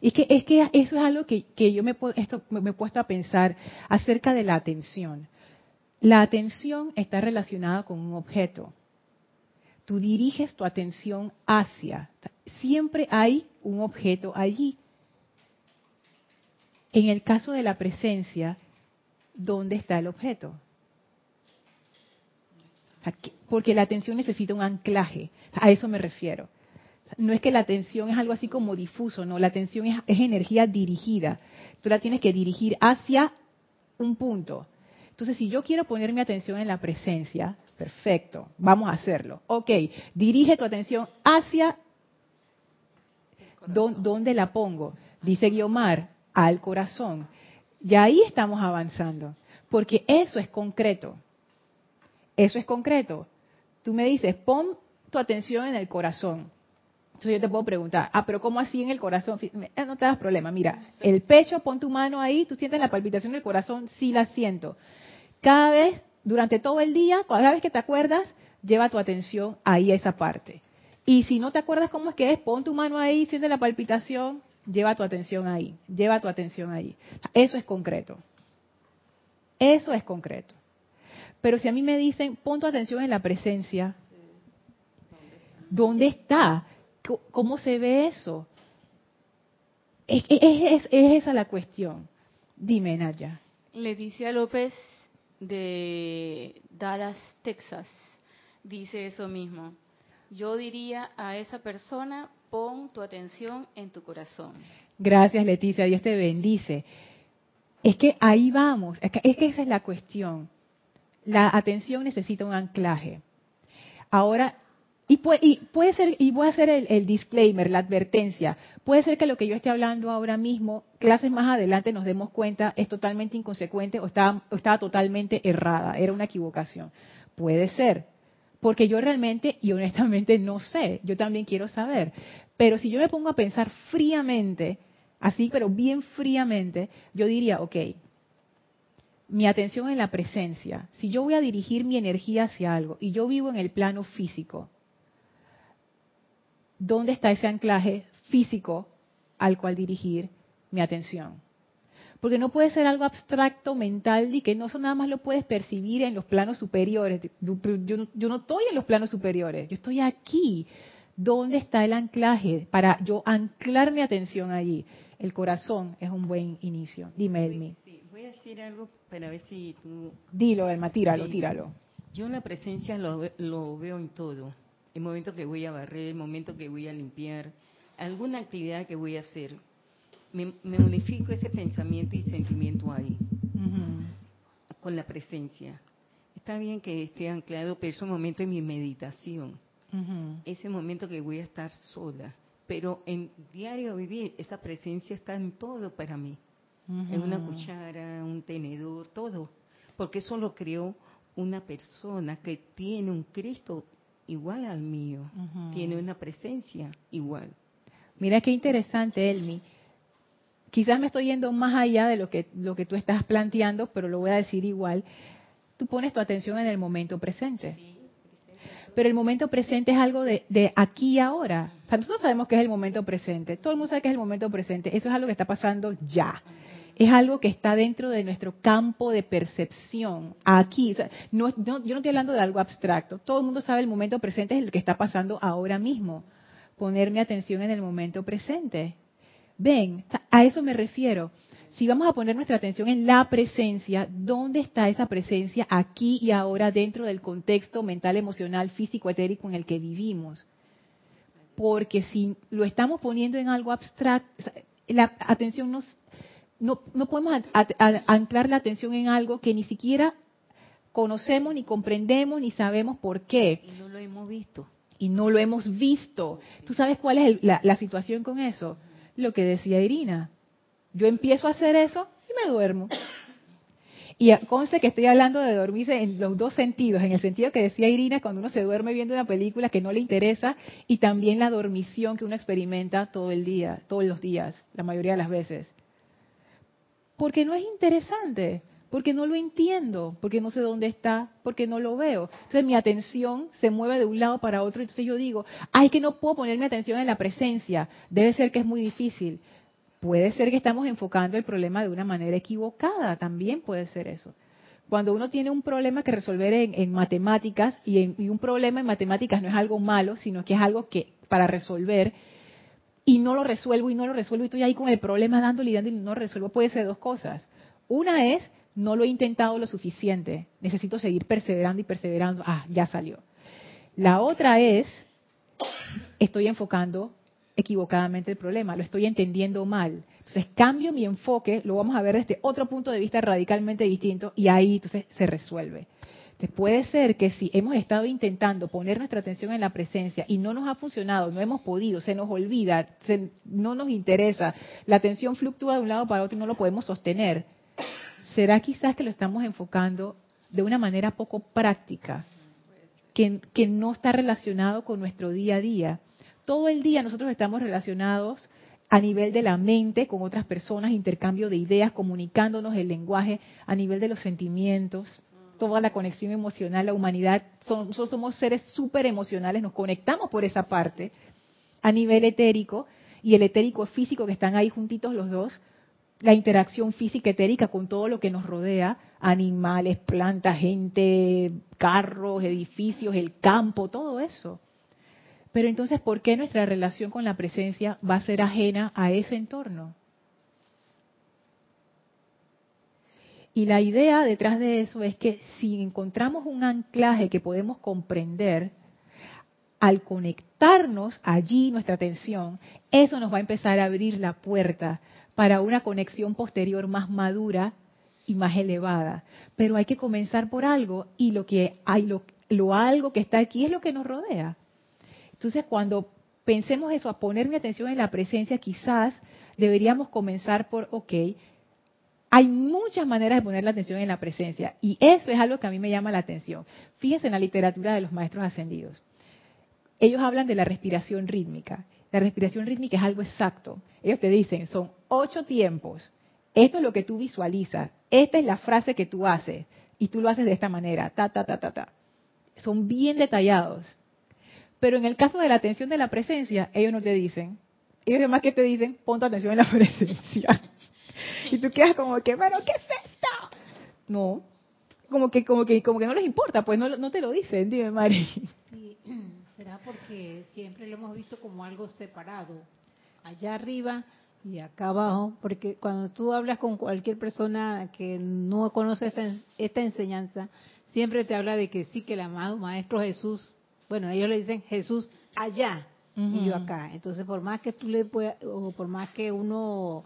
Speaker 1: Es que, es que eso es algo que, que yo me, esto, me he puesto a pensar acerca de la atención. La atención está relacionada con un objeto. Tú diriges tu atención hacia. Siempre hay un objeto allí. En el caso de la presencia, ¿dónde está el objeto? Porque la atención necesita un anclaje. A eso me refiero. No es que la atención es algo así como difuso, no, la atención es, es energía dirigida. Tú la tienes que dirigir hacia un punto. Entonces, si yo quiero poner mi atención en la presencia, perfecto, vamos a hacerlo. Ok, dirige tu atención hacia dónde la pongo. Dice Guiomar, al corazón. Y ahí estamos avanzando, porque eso es concreto. Eso es concreto. Tú me dices, pon tu atención en el corazón. Entonces yo te puedo preguntar, ah, pero ¿cómo así en el corazón? Eh, no te das problema, mira, el pecho, pon tu mano ahí, tú sientes la palpitación del corazón, sí la siento. Cada vez, durante todo el día, cada vez que te acuerdas, lleva tu atención ahí a esa parte. Y si no te acuerdas cómo es que es, pon tu mano ahí, siente la palpitación, lleva tu atención ahí, lleva tu atención ahí. Eso es concreto. Eso es concreto. Pero si a mí me dicen, pon tu atención en la presencia, ¿dónde está? ¿Cómo se ve eso? Es, es esa la cuestión. Dime, Naya.
Speaker 4: Leticia López de Dallas, Texas, dice eso mismo. Yo diría a esa persona, pon tu atención en tu corazón.
Speaker 1: Gracias, Leticia. Dios te bendice. Es que ahí vamos. Es que, es que esa es la cuestión. La atención necesita un anclaje. Ahora, y puede, ser, y voy a hacer el, disclaimer, la advertencia, puede ser que lo que yo esté hablando ahora mismo, clases más adelante nos demos cuenta, es totalmente inconsecuente o estaba, estaba totalmente errada, era una equivocación. Puede ser, porque yo realmente y honestamente no sé, yo también quiero saber. Pero si yo me pongo a pensar fríamente, así, pero bien fríamente, yo diría, ok, mi atención en la presencia, si yo voy a dirigir mi energía hacia algo y yo vivo en el plano físico, ¿dónde está ese anclaje físico al cual dirigir mi atención? Porque no puede ser algo abstracto, mental, y que no nada más lo puedes percibir en los planos superiores. Yo, yo no estoy en los planos superiores, yo estoy aquí. ¿Dónde está el anclaje para yo anclar mi atención allí? El corazón es un buen inicio. Dime, Elmi.
Speaker 2: voy a decir algo para ver si tú...
Speaker 1: Dilo, Elma, tíralo, tíralo.
Speaker 2: Yo la presencia lo veo en todo el momento que voy a barrer, el momento que voy a limpiar, alguna actividad que voy a hacer, me, unifico ese pensamiento y sentimiento ahí, con la presencia. Está bien que esté anclado, pero es un momento en mi meditación, ese momento que voy a estar sola. Pero en diario vivir, esa presencia está en todo para mí. En una cuchara, un tenedor, todo. Porque eso lo creó una persona que tiene un Cristo igual al mío, tiene una presencia igual.
Speaker 1: Mira qué interesante, Elmi. Quizás me estoy yendo más allá de lo que, lo que tú estás planteando, pero lo voy a decir igual. Tú pones tu atención en el momento presente. Pero el momento presente es algo de, de aquí y ahora. O sea, nosotros sabemos que es el momento presente. Todo el mundo sabe que es el momento presente. Eso es algo que está pasando ya es algo que está dentro de nuestro campo de percepción, aquí. no, yo no estoy hablando de algo abstracto. Todo el mundo sabe el momento presente es el que está pasando ahora mismo. Ponerme atención en el momento presente. Ven, a eso me refiero. Si vamos a poner nuestra atención en la presencia, ¿dónde está esa presencia aquí y ahora dentro del contexto mental, emocional, físico, etérico en el que vivimos? Porque si lo estamos poniendo en algo abstracto, la atención nos no, no podemos anclar la atención en algo que ni siquiera conocemos, ni comprendemos, ni sabemos por qué.
Speaker 2: Y no lo hemos visto.
Speaker 1: Y no lo hemos visto. ¿Tú sabes cuál es la, situación con eso? Lo que decía Irina. Yo empiezo a hacer eso y me duermo. Y conste que estoy hablando de dormirse en los dos sentidos, en el sentido que decía Irina, cuando uno se duerme viendo una película que no le interesa, y también la dormición que uno experimenta todo el día, todos los días, la mayoría de las veces porque no es interesante, porque no lo entiendo, porque no sé dónde está, porque no lo veo. Entonces mi atención se mueve de un lado para otro, entonces yo digo, ay, que no puedo poner mi atención en la presencia, debe ser que es muy difícil. Puede ser que estamos enfocando el problema de una manera equivocada, también puede ser eso. Cuando uno tiene un problema que resolver en, matemáticas, y, y un problema en matemáticas no es algo malo, sino que es algo que para resolver, y no lo resuelvo y no lo resuelvo y estoy ahí con el problema dándole y dándole y no lo resuelvo, puede ser dos cosas. Una es, no lo he intentado lo suficiente, necesito seguir perseverando y perseverando, ah, ya salió. La otra es, estoy enfocando equivocadamente el problema, lo estoy entendiendo mal. Entonces cambio mi enfoque, lo vamos a ver desde otro punto de vista radicalmente distinto y ahí entonces se resuelve puede ser que si hemos estado intentando poner nuestra atención en la presencia y no nos ha funcionado, no hemos podido, se nos olvida, no nos interesa, la atención fluctúa de un lado para otro y no lo podemos sostener, ¿será quizás que lo estamos enfocando de una manera poco práctica, que, que no está relacionado con nuestro día a día? Todo el día nosotros estamos relacionados a nivel de la mente con otras personas, intercambio de ideas, comunicándonos el lenguaje, a nivel de los sentimientos toda la conexión emocional, la humanidad, nosotros somos seres súper emocionales, nos conectamos por esa parte a nivel etérico y el etérico físico que están ahí juntitos los dos, la interacción física etérica con todo lo que nos rodea, animales, plantas, gente, carros, edificios, el campo, todo eso. Pero entonces, ¿por qué nuestra relación con la presencia va a ser ajena a ese entorno? Y la idea detrás de eso es que si encontramos un anclaje que podemos comprender, al conectarnos allí nuestra atención, eso nos va a empezar a abrir la puerta para una conexión posterior más madura y más elevada. Pero hay que comenzar por algo y lo que hay, lo, lo algo que está aquí es lo que nos rodea. Entonces, cuando pensemos eso, a poner mi atención en la presencia, quizás deberíamos comenzar por, ok, hay muchas maneras de poner la atención en la presencia y eso es algo que a mí me llama la atención. Fíjense en la literatura de los maestros ascendidos. Ellos hablan de la respiración rítmica. La respiración rítmica es algo exacto. Ellos te dicen, son ocho tiempos. Esto es lo que tú visualizas. Esta es la frase que tú haces. Y tú lo haces de esta manera. Ta, ta, ta, ta, ta. Son bien detallados. Pero en el caso de la atención de la presencia, ellos no te dicen. Ellos además que te dicen, pon tu atención en la *laughs* presencia. Y tú quedas como que, bueno, ¿qué es esto? No, como que, como que, como que no les importa, pues no, no te lo dicen, dime Mari. *clears throat*
Speaker 5: será porque siempre lo hemos visto como algo separado, allá arriba y acá abajo, porque cuando tú hablas con cualquier persona que no conoce esta, esta enseñanza, siempre te habla de que sí, que el amado Maestro Jesús, bueno, ellos le dicen Jesús allá y yo acá. Entonces, por más que tú le puedas, o por más que uno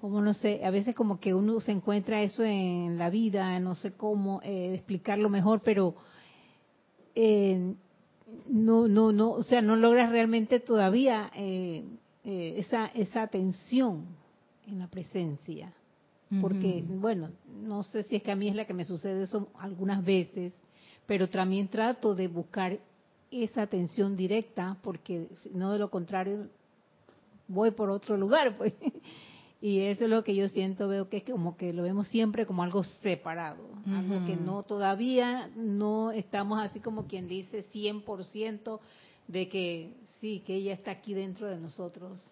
Speaker 5: como no sé, a veces como que uno se encuentra eso en la vida, no sé cómo eh, explicarlo mejor, pero eh, no, no, no, o sea, no logras realmente todavía eh, esa, esa atención en la presencia. porque, bueno, no sé si es que a mí es la que me sucede eso algunas veces, pero también trato de buscar esa atención directa, porque no de lo contrario voy por otro lugar, pues. *laughs* Y eso es lo que yo siento, veo que es como que lo vemos siempre como algo separado, algo que no todavía no estamos así como quien dice 100% de que sí, que ella está aquí dentro de nosotros,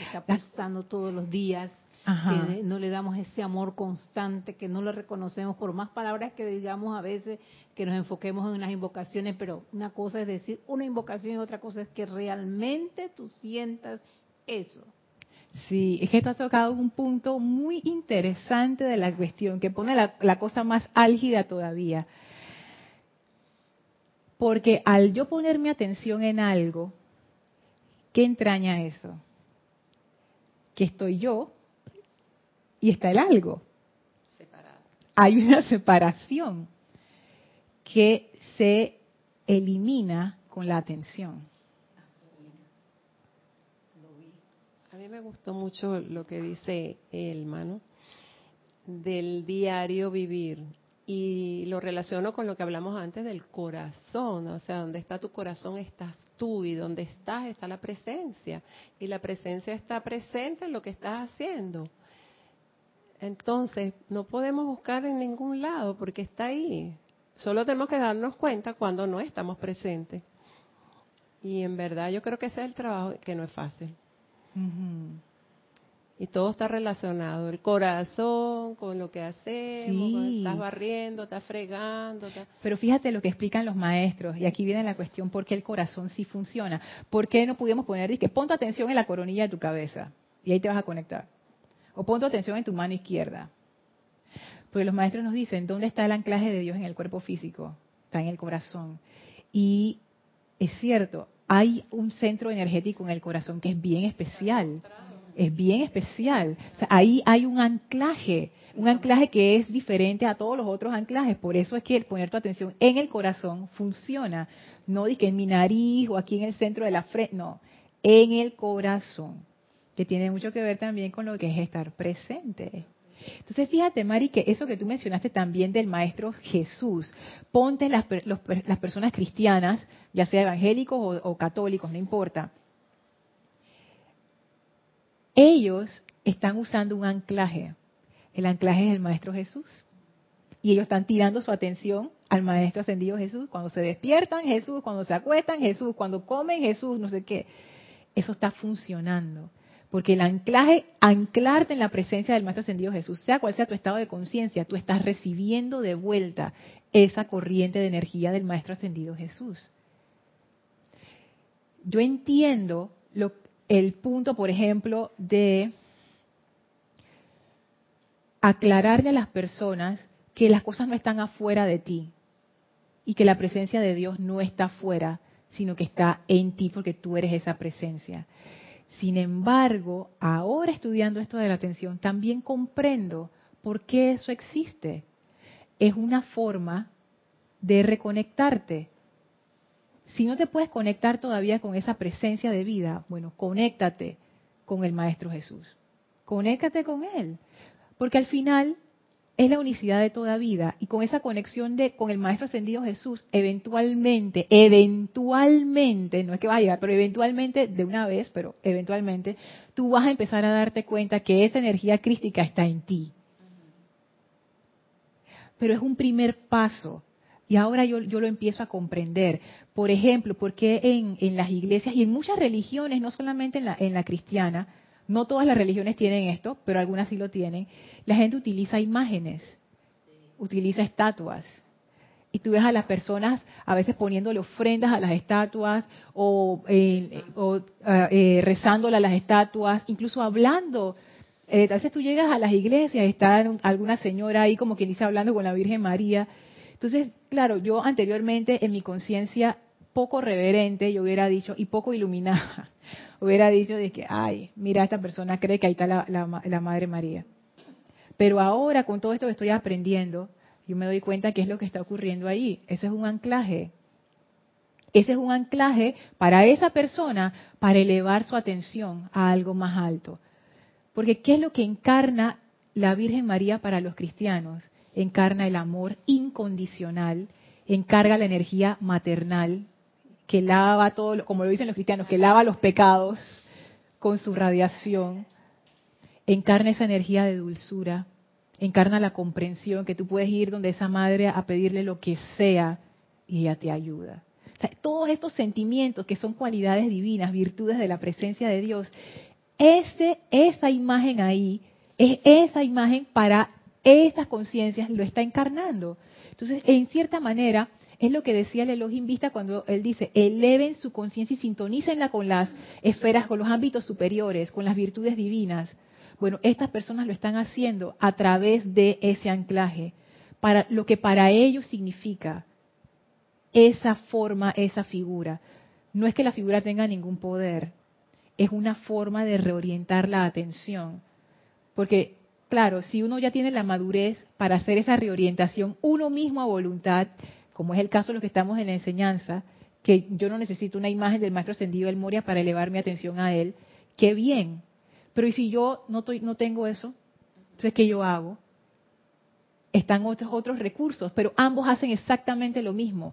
Speaker 5: está pasando todos los días, que no le damos ese amor constante, que no lo reconocemos por más palabras que digamos a veces, que nos enfoquemos en las invocaciones, pero una cosa es decir una invocación y otra cosa es que realmente tú sientas eso.
Speaker 1: Sí, es que ha tocado un punto muy interesante de la cuestión, que pone la, la cosa más álgida todavía. Porque al yo poner mi atención en algo, ¿qué entraña eso? Que estoy yo, y está el algo. Separado. Hay una separación que se elimina con la atención.
Speaker 3: A mí me gustó mucho lo que dice el hermano del diario vivir y lo relaciono con lo que hablamos antes del corazón, o sea, donde está tu corazón estás tú y donde estás está la presencia y la presencia está presente en lo que estás haciendo. Entonces, no podemos buscar en ningún lado porque está ahí. Solo tenemos que darnos cuenta cuando no estamos presentes. Y en verdad yo creo que ese es el trabajo que no es fácil. Y todo está relacionado, el corazón con lo que hacemos, estás barriendo, estás fregando.
Speaker 1: Pero fíjate lo que explican los maestros, y aquí viene la cuestión, ¿por qué el corazón sí funciona? ¿Por qué no pudimos poner, que pon tu atención en la coronilla de tu cabeza, y ahí te vas a conectar? O pon tu atención en tu mano izquierda. Porque los maestros nos dicen, ¿dónde está el anclaje de Dios en el cuerpo físico? Está en el corazón. Y es cierto, hay un centro energético en el corazón que es bien especial. Es bien especial. ahí hay un anclaje, un anclaje que es diferente a todos los otros anclajes. Por eso es que el poner tu atención en el corazón funciona. No di que en mi nariz o aquí en el centro de la frente, no, en el corazón que tiene mucho que ver también con lo que es estar presente. Entonces, fíjate, Mari, que eso que tú mencionaste también del Maestro Jesús, ponte las, las personas cristianas, ya sea evangélicos o, o católicos, no importa. Ellos están usando un anclaje. El anclaje es el Maestro Jesús. Y ellos están tirando su atención al Maestro Ascendido Jesús. Cuando se despiertan, Jesús. Cuando se acuestan, Jesús. Cuando comen, Jesús. No sé qué. Eso está funcionando. Porque el anclaje, anclarte en la presencia del Maestro Ascendido Jesús, sea cual sea tu estado de conciencia, tú estás recibiendo de vuelta esa corriente de energía del Maestro Ascendido Jesús. Yo entiendo el punto, por ejemplo, de aclararle a las personas que las cosas no están afuera de ti y que la presencia de Dios no está afuera, sino que está en ti porque tú eres esa presencia. Sin embargo, ahora estudiando esto de la atención, también comprendo por qué eso existe. Es una forma de reconectarte. Si no te puedes conectar todavía con esa presencia de vida, bueno, conéctate con el Maestro Jesús. Conéctate con Él. Porque al final es la unicidad de toda vida. Y con esa conexión de con el maestro ascendido Jesús eventualmente eventualmente no es que vaya a llegar pero eventualmente de una vez pero eventualmente tú vas a empezar a darte cuenta que esa energía crística está en ti. Pero es un primer paso. Y ahora yo, yo lo empiezo a comprender. Por ejemplo, porque en, en las iglesias y en muchas religiones, no solamente en la, en la cristiana, no todas las religiones tienen esto, pero algunas sí lo tienen. La gente utiliza imágenes, utiliza estatuas. Y tú ves a las personas a veces poniéndole ofrendas a las estatuas o, eh, eh, rezándole a las estatuas, incluso hablando. Eh, a tú llegas a las iglesias está alguna señora ahí como quien dice hablando con la Virgen María. Entonces, claro, yo anteriormente en mi conciencia poco reverente, yo hubiera dicho, y poco iluminada, hubiera dicho de que, ay, mira, esta persona cree que ahí está la, la, Madre María. Pero ahora, con todo esto que estoy aprendiendo, yo me doy cuenta que es lo que está ocurriendo ahí. Ese es un anclaje. Ese es un anclaje para esa persona para elevar su atención a algo más alto. Porque ¿qué es lo que encarna la Virgen María para los cristianos encarna el amor incondicional, encarga la energía maternal que lava todo, como lo dicen los cristianos, que lava los pecados con su radiación, encarna esa energía de dulzura, encarna la comprensión, que tú puedes ir donde esa madre a pedirle lo que sea y ella te ayuda. todos estos sentimientos que son cualidades divinas, virtudes de la presencia de Dios, ese, esa imagen ahí, es esa imagen para estas conciencias, lo está encarnando. Entonces, en cierta manera, es lo que decía el Elohim Vista cuando él dice, eleven su conciencia y sintonícenla con las esferas, con los ámbitos superiores, con las virtudes divinas. Bueno, estas personas lo están haciendo a través de ese anclaje, para lo que para ellos significa esa forma, esa figura. No es que la figura tenga ningún poder, es una forma de reorientar la atención. Porque, claro, si uno ya tiene la madurez para hacer esa reorientación uno mismo a voluntad, como es el caso de los que estamos en la enseñanza, que yo no necesito una imagen del maestro ascendido del Moria para elevar mi atención a él, qué bien, pero ¿y si yo no, no tengo eso? Entonces, ¿qué yo hago? Están otros, otros recursos, pero ambos hacen exactamente lo mismo.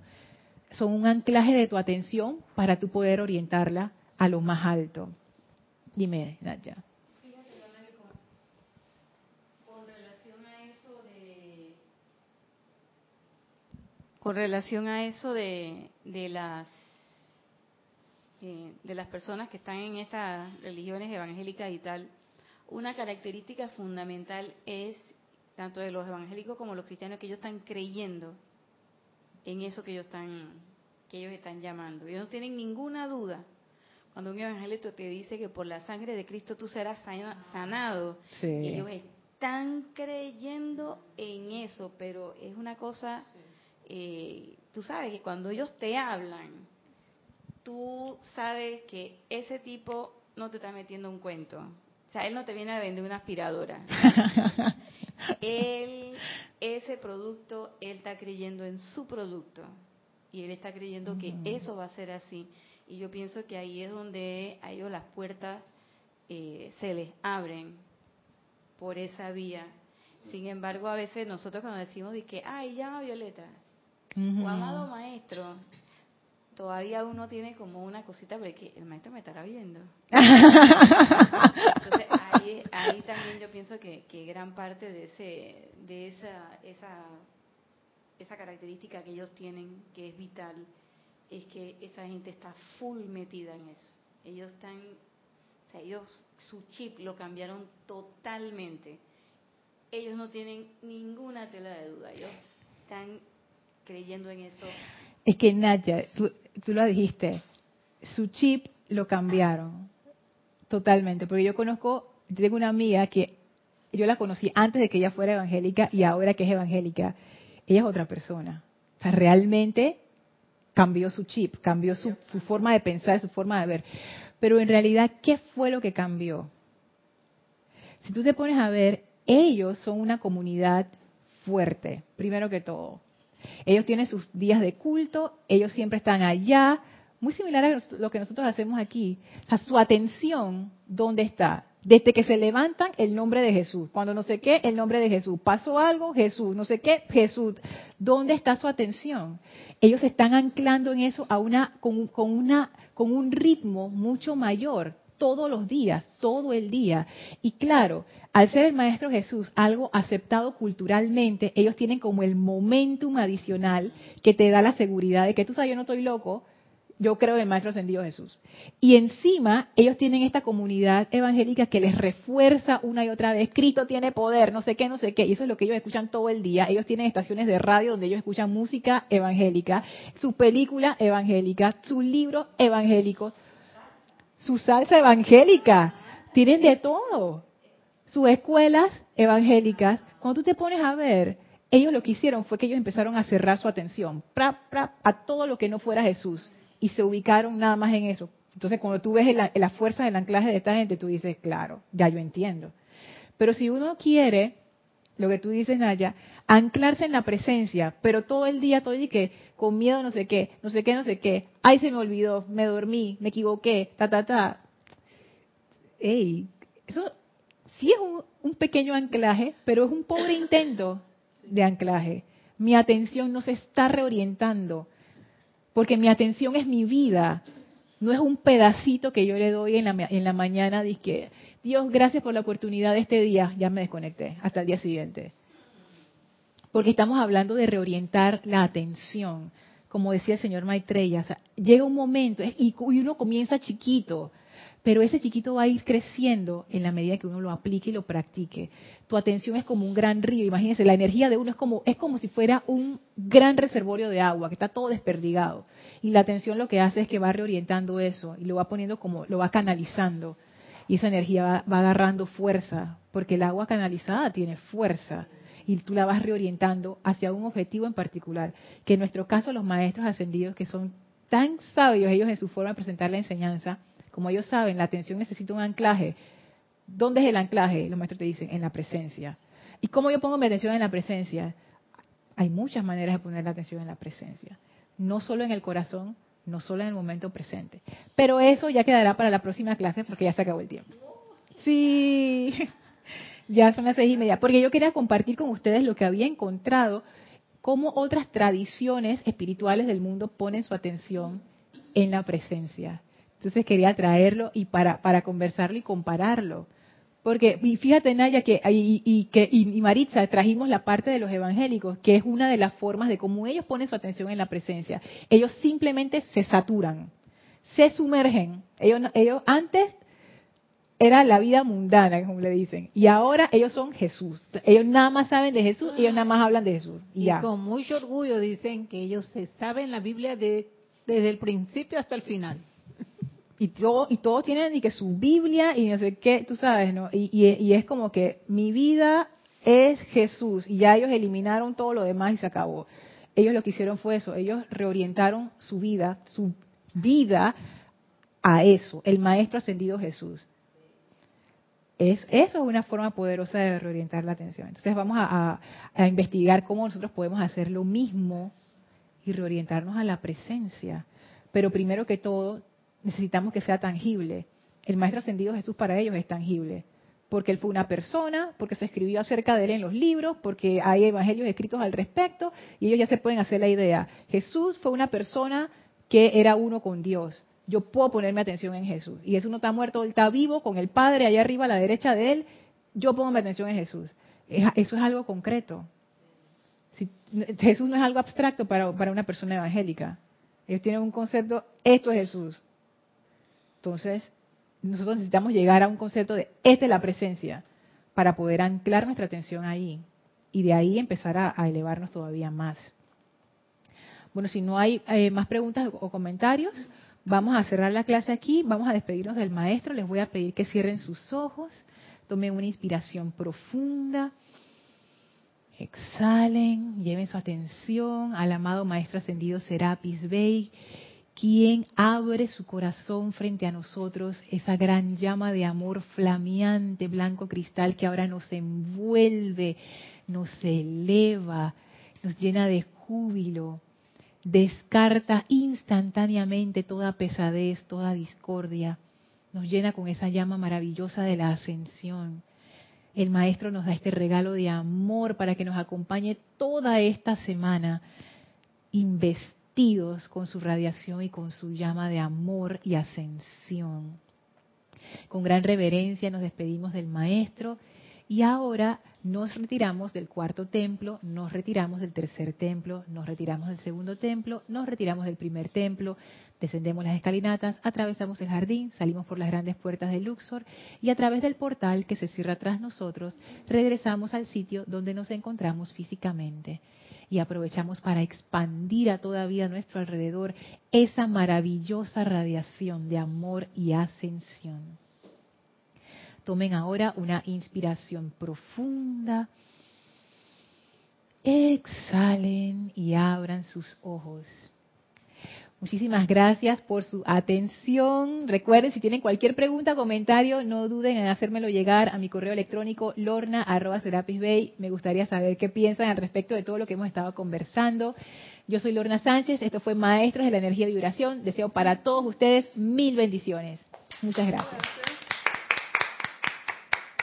Speaker 1: Son un anclaje de tu atención para tú poder orientarla a lo más alto. Dime, Nadia.
Speaker 4: Con relación a eso de, de las eh, de las personas que están en estas religiones evangélicas y tal, una característica fundamental es, tanto de los evangélicos como los cristianos, que ellos están creyendo en eso que ellos están, que ellos están llamando. Ellos no tienen ninguna duda. Cuando un evangélico te dice que por la sangre de Cristo tú serás sanado, ellos están creyendo en eso, pero es una cosa, eh, tú sabes que cuando ellos te hablan, tú sabes que ese tipo no te está metiendo un cuento. O sea, él no te viene a vender una aspiradora. *laughs* él, ese producto, él está creyendo en su producto. Y él está creyendo que eso va a ser así. Y yo pienso que ahí es donde a ellos las puertas eh, se les abren por esa vía. Sin embargo, a veces nosotros cuando decimos de que, ay, llama Violeta, o amado maestro, todavía uno tiene como una cosita porque el maestro me estará viendo. Entonces ahí, ahí también yo pienso que, que, gran parte de ese de esa, esa esa característica que ellos tienen que es vital es que esa gente está full metida en eso. Ellos están o sea, ellos su chip lo cambiaron totalmente. Ellos no tienen ninguna tela de duda. Ellos están creyendo en eso
Speaker 1: es que Nadia, tú, lo dijiste, su chip lo cambiaron totalmente, porque yo conozco, tengo una amiga que yo la conocí antes de que ella fuera evangélica y ahora que es evangélica, ella es otra persona. O sea, realmente cambió su chip, cambió su, su forma de pensar, su forma de ver. Pero en realidad, ¿qué fue lo que cambió? Si tú te pones a ver, ellos son una comunidad fuerte, primero que todo. Ellos tienen sus días de culto, ellos siempre están allá, muy similar a lo que nosotros hacemos aquí. Su atención, ¿dónde está? Desde que se levantan, el nombre de Jesús. Cuando no sé qué, el nombre de Jesús. Pasó algo, Jesús. No sé qué, Jesús. ¿Dónde está su atención? Ellos están anclando en eso a una, con, con, una, con un ritmo mucho mayor todos los días, todo el día. Y claro, al ser el Maestro Jesús algo aceptado culturalmente, ellos tienen como el momentum adicional que te da la seguridad de que tú sabes, yo no estoy loco, yo creo en el Maestro Ascendido Jesús. Y encima, ellos tienen esta comunidad evangélica que les refuerza una y otra vez, Cristo tiene poder, no sé qué, no sé qué, y eso es lo que ellos escuchan todo el día. Ellos tienen estaciones de radio donde ellos escuchan música evangélica, su película evangélica, su libro evangélico su salsa evangélica, tienen de todo. Sus escuelas evangélicas, cuando tú te pones a ver, ellos lo que hicieron fue que ellos empezaron a cerrar su atención a todo lo que no fuera Jesús y se ubicaron nada más en eso. Entonces, cuando tú ves la, la fuerza del anclaje de esta gente, tú dices, claro, ya yo entiendo. Pero si uno quiere, lo que tú dices, Naya, anclarse en la presencia, pero todo el día, todo el que con miedo no sé qué, no sé qué, no sé qué, ay se me olvidó, me dormí, me equivoqué, ta, ta, ta. Ey, eso sí es un, un pequeño anclaje, pero es un pobre intento de anclaje. Mi atención no se está reorientando, porque mi atención es mi vida, no es un pedacito que yo le doy en la, en la mañana Dios, gracias por la oportunidad de este día, ya me desconecté, hasta el día siguiente. Porque estamos hablando de reorientar la atención, como decía el señor Maitreya, llega un momento y uno comienza chiquito, pero ese chiquito va a ir creciendo en la medida que uno lo aplique y lo practique. Tu atención es como un gran río, imagínense, la energía de uno es como es como si fuera un gran reservorio de agua que está todo desperdigado. Y la atención lo que hace es que va reorientando eso y lo va poniendo como lo va canalizando. Y esa energía va, va agarrando fuerza, porque el agua canalizada tiene fuerza y tú la vas reorientando hacia un objetivo en particular. Que en nuestro caso los maestros ascendidos que son tan sabios ellos en su forma de presentar la enseñanza, como ellos saben, la atención necesita un anclaje. ¿Dónde es el anclaje? Los maestros te dicen, en la presencia. ¿Y cómo yo pongo mi atención en la presencia? Hay muchas maneras de poner la atención en la presencia. No solo en el corazón, no solo en el momento presente. Pero eso ya quedará para la próxima clase porque ya se acabó el tiempo. Sí, ya son las seis y media. Porque yo quería compartir con ustedes lo que había encontrado, cómo otras tradiciones espirituales del mundo ponen su atención en la presencia. Entonces quería traerlo y para, para conversarlo y compararlo. Porque, y fíjate, Naya, que, y, que, y Maritza, trajimos la parte de los evangélicos, que es una de las formas de cómo ellos ponen su atención en la presencia. Ellos simplemente se saturan, se sumergen. Ellos, ellos antes era la vida mundana, como le dicen, y ahora ellos son Jesús. Ellos nada más saben de Jesús, ellos nada más hablan de Jesús.
Speaker 5: Y, con mucho orgullo dicen que ellos se saben la Biblia de, desde el principio hasta el final *laughs*
Speaker 1: y todo, y todos tienen y que su Biblia y no sé qué, tú sabes, ¿no? Y, y, es como que mi vida es Jesús y ya ellos eliminaron todo lo demás y se acabó. Ellos lo que hicieron fue eso, ellos reorientaron su vida, su vida a eso, el Maestro Ascendido Jesús. Es, eso es una forma poderosa de reorientar la atención. Entonces vamos a, a investigar cómo nosotros podemos hacer lo mismo y reorientarnos a la presencia. Pero primero que todo, necesitamos que sea tangible. El Maestro Ascendido Jesús para ellos es tangible, porque Él fue una persona, porque se escribió acerca de Él en los libros, porque hay evangelios escritos al respecto, y ellos ya se pueden hacer la idea. Jesús fue una persona que era uno con Dios. Yo puedo ponerme atención en Jesús. Y Jesús no está muerto, Él está vivo con el Padre allá arriba a la derecha de Él. Yo pongo mi atención en Jesús. Eso es algo concreto. Jesús no es algo abstracto para, para una persona evangélica. Ellos tienen un concepto, esto es Jesús. Entonces, nosotros necesitamos llegar a un concepto de esta es la presencia para poder anclar nuestra atención ahí y de ahí empezar a, elevarnos todavía más. Bueno, si no hay eh, más preguntas o comentarios, vamos a cerrar la clase aquí, vamos a despedirnos del maestro, les voy a pedir que cierren sus ojos, tomen una inspiración profunda, exhalen, lleven su atención al amado maestro ascendido Serapis Bey quien abre su corazón frente a nosotros, esa gran llama de amor flameante, blanco cristal que ahora nos envuelve, nos eleva, nos llena de júbilo, descarta instantáneamente toda pesadez, toda discordia, nos llena con esa llama maravillosa de la ascensión. El Maestro nos da este regalo de amor para que nos acompañe toda esta semana, con su radiación y con su llama de amor y ascensión. Con gran reverencia nos despedimos del Maestro y ahora nos retiramos del cuarto templo, nos retiramos del tercer templo, nos retiramos del segundo templo, nos retiramos del primer templo, descendemos las escalinatas, atravesamos el jardín, salimos por las grandes puertas de Luxor y a través del portal que se cierra tras nosotros, regresamos al sitio donde nos encontramos físicamente y aprovechamos para expandir a toda vida a nuestro alrededor esa maravillosa radiación de amor y ascensión. Tomen ahora una inspiración profunda. Exhalen y abran sus ojos. Muchísimas gracias por su atención. Recuerden, si tienen cualquier pregunta o comentario, no duden en hacérmelo llegar a mi correo electrónico lorna.serapisbay. Me gustaría saber qué piensan al respecto de todo lo que hemos estado conversando. Yo soy Lorna Sánchez, esto fue Maestros de la Energía y Vibración. Deseo para todos ustedes mil bendiciones. Muchas gracias.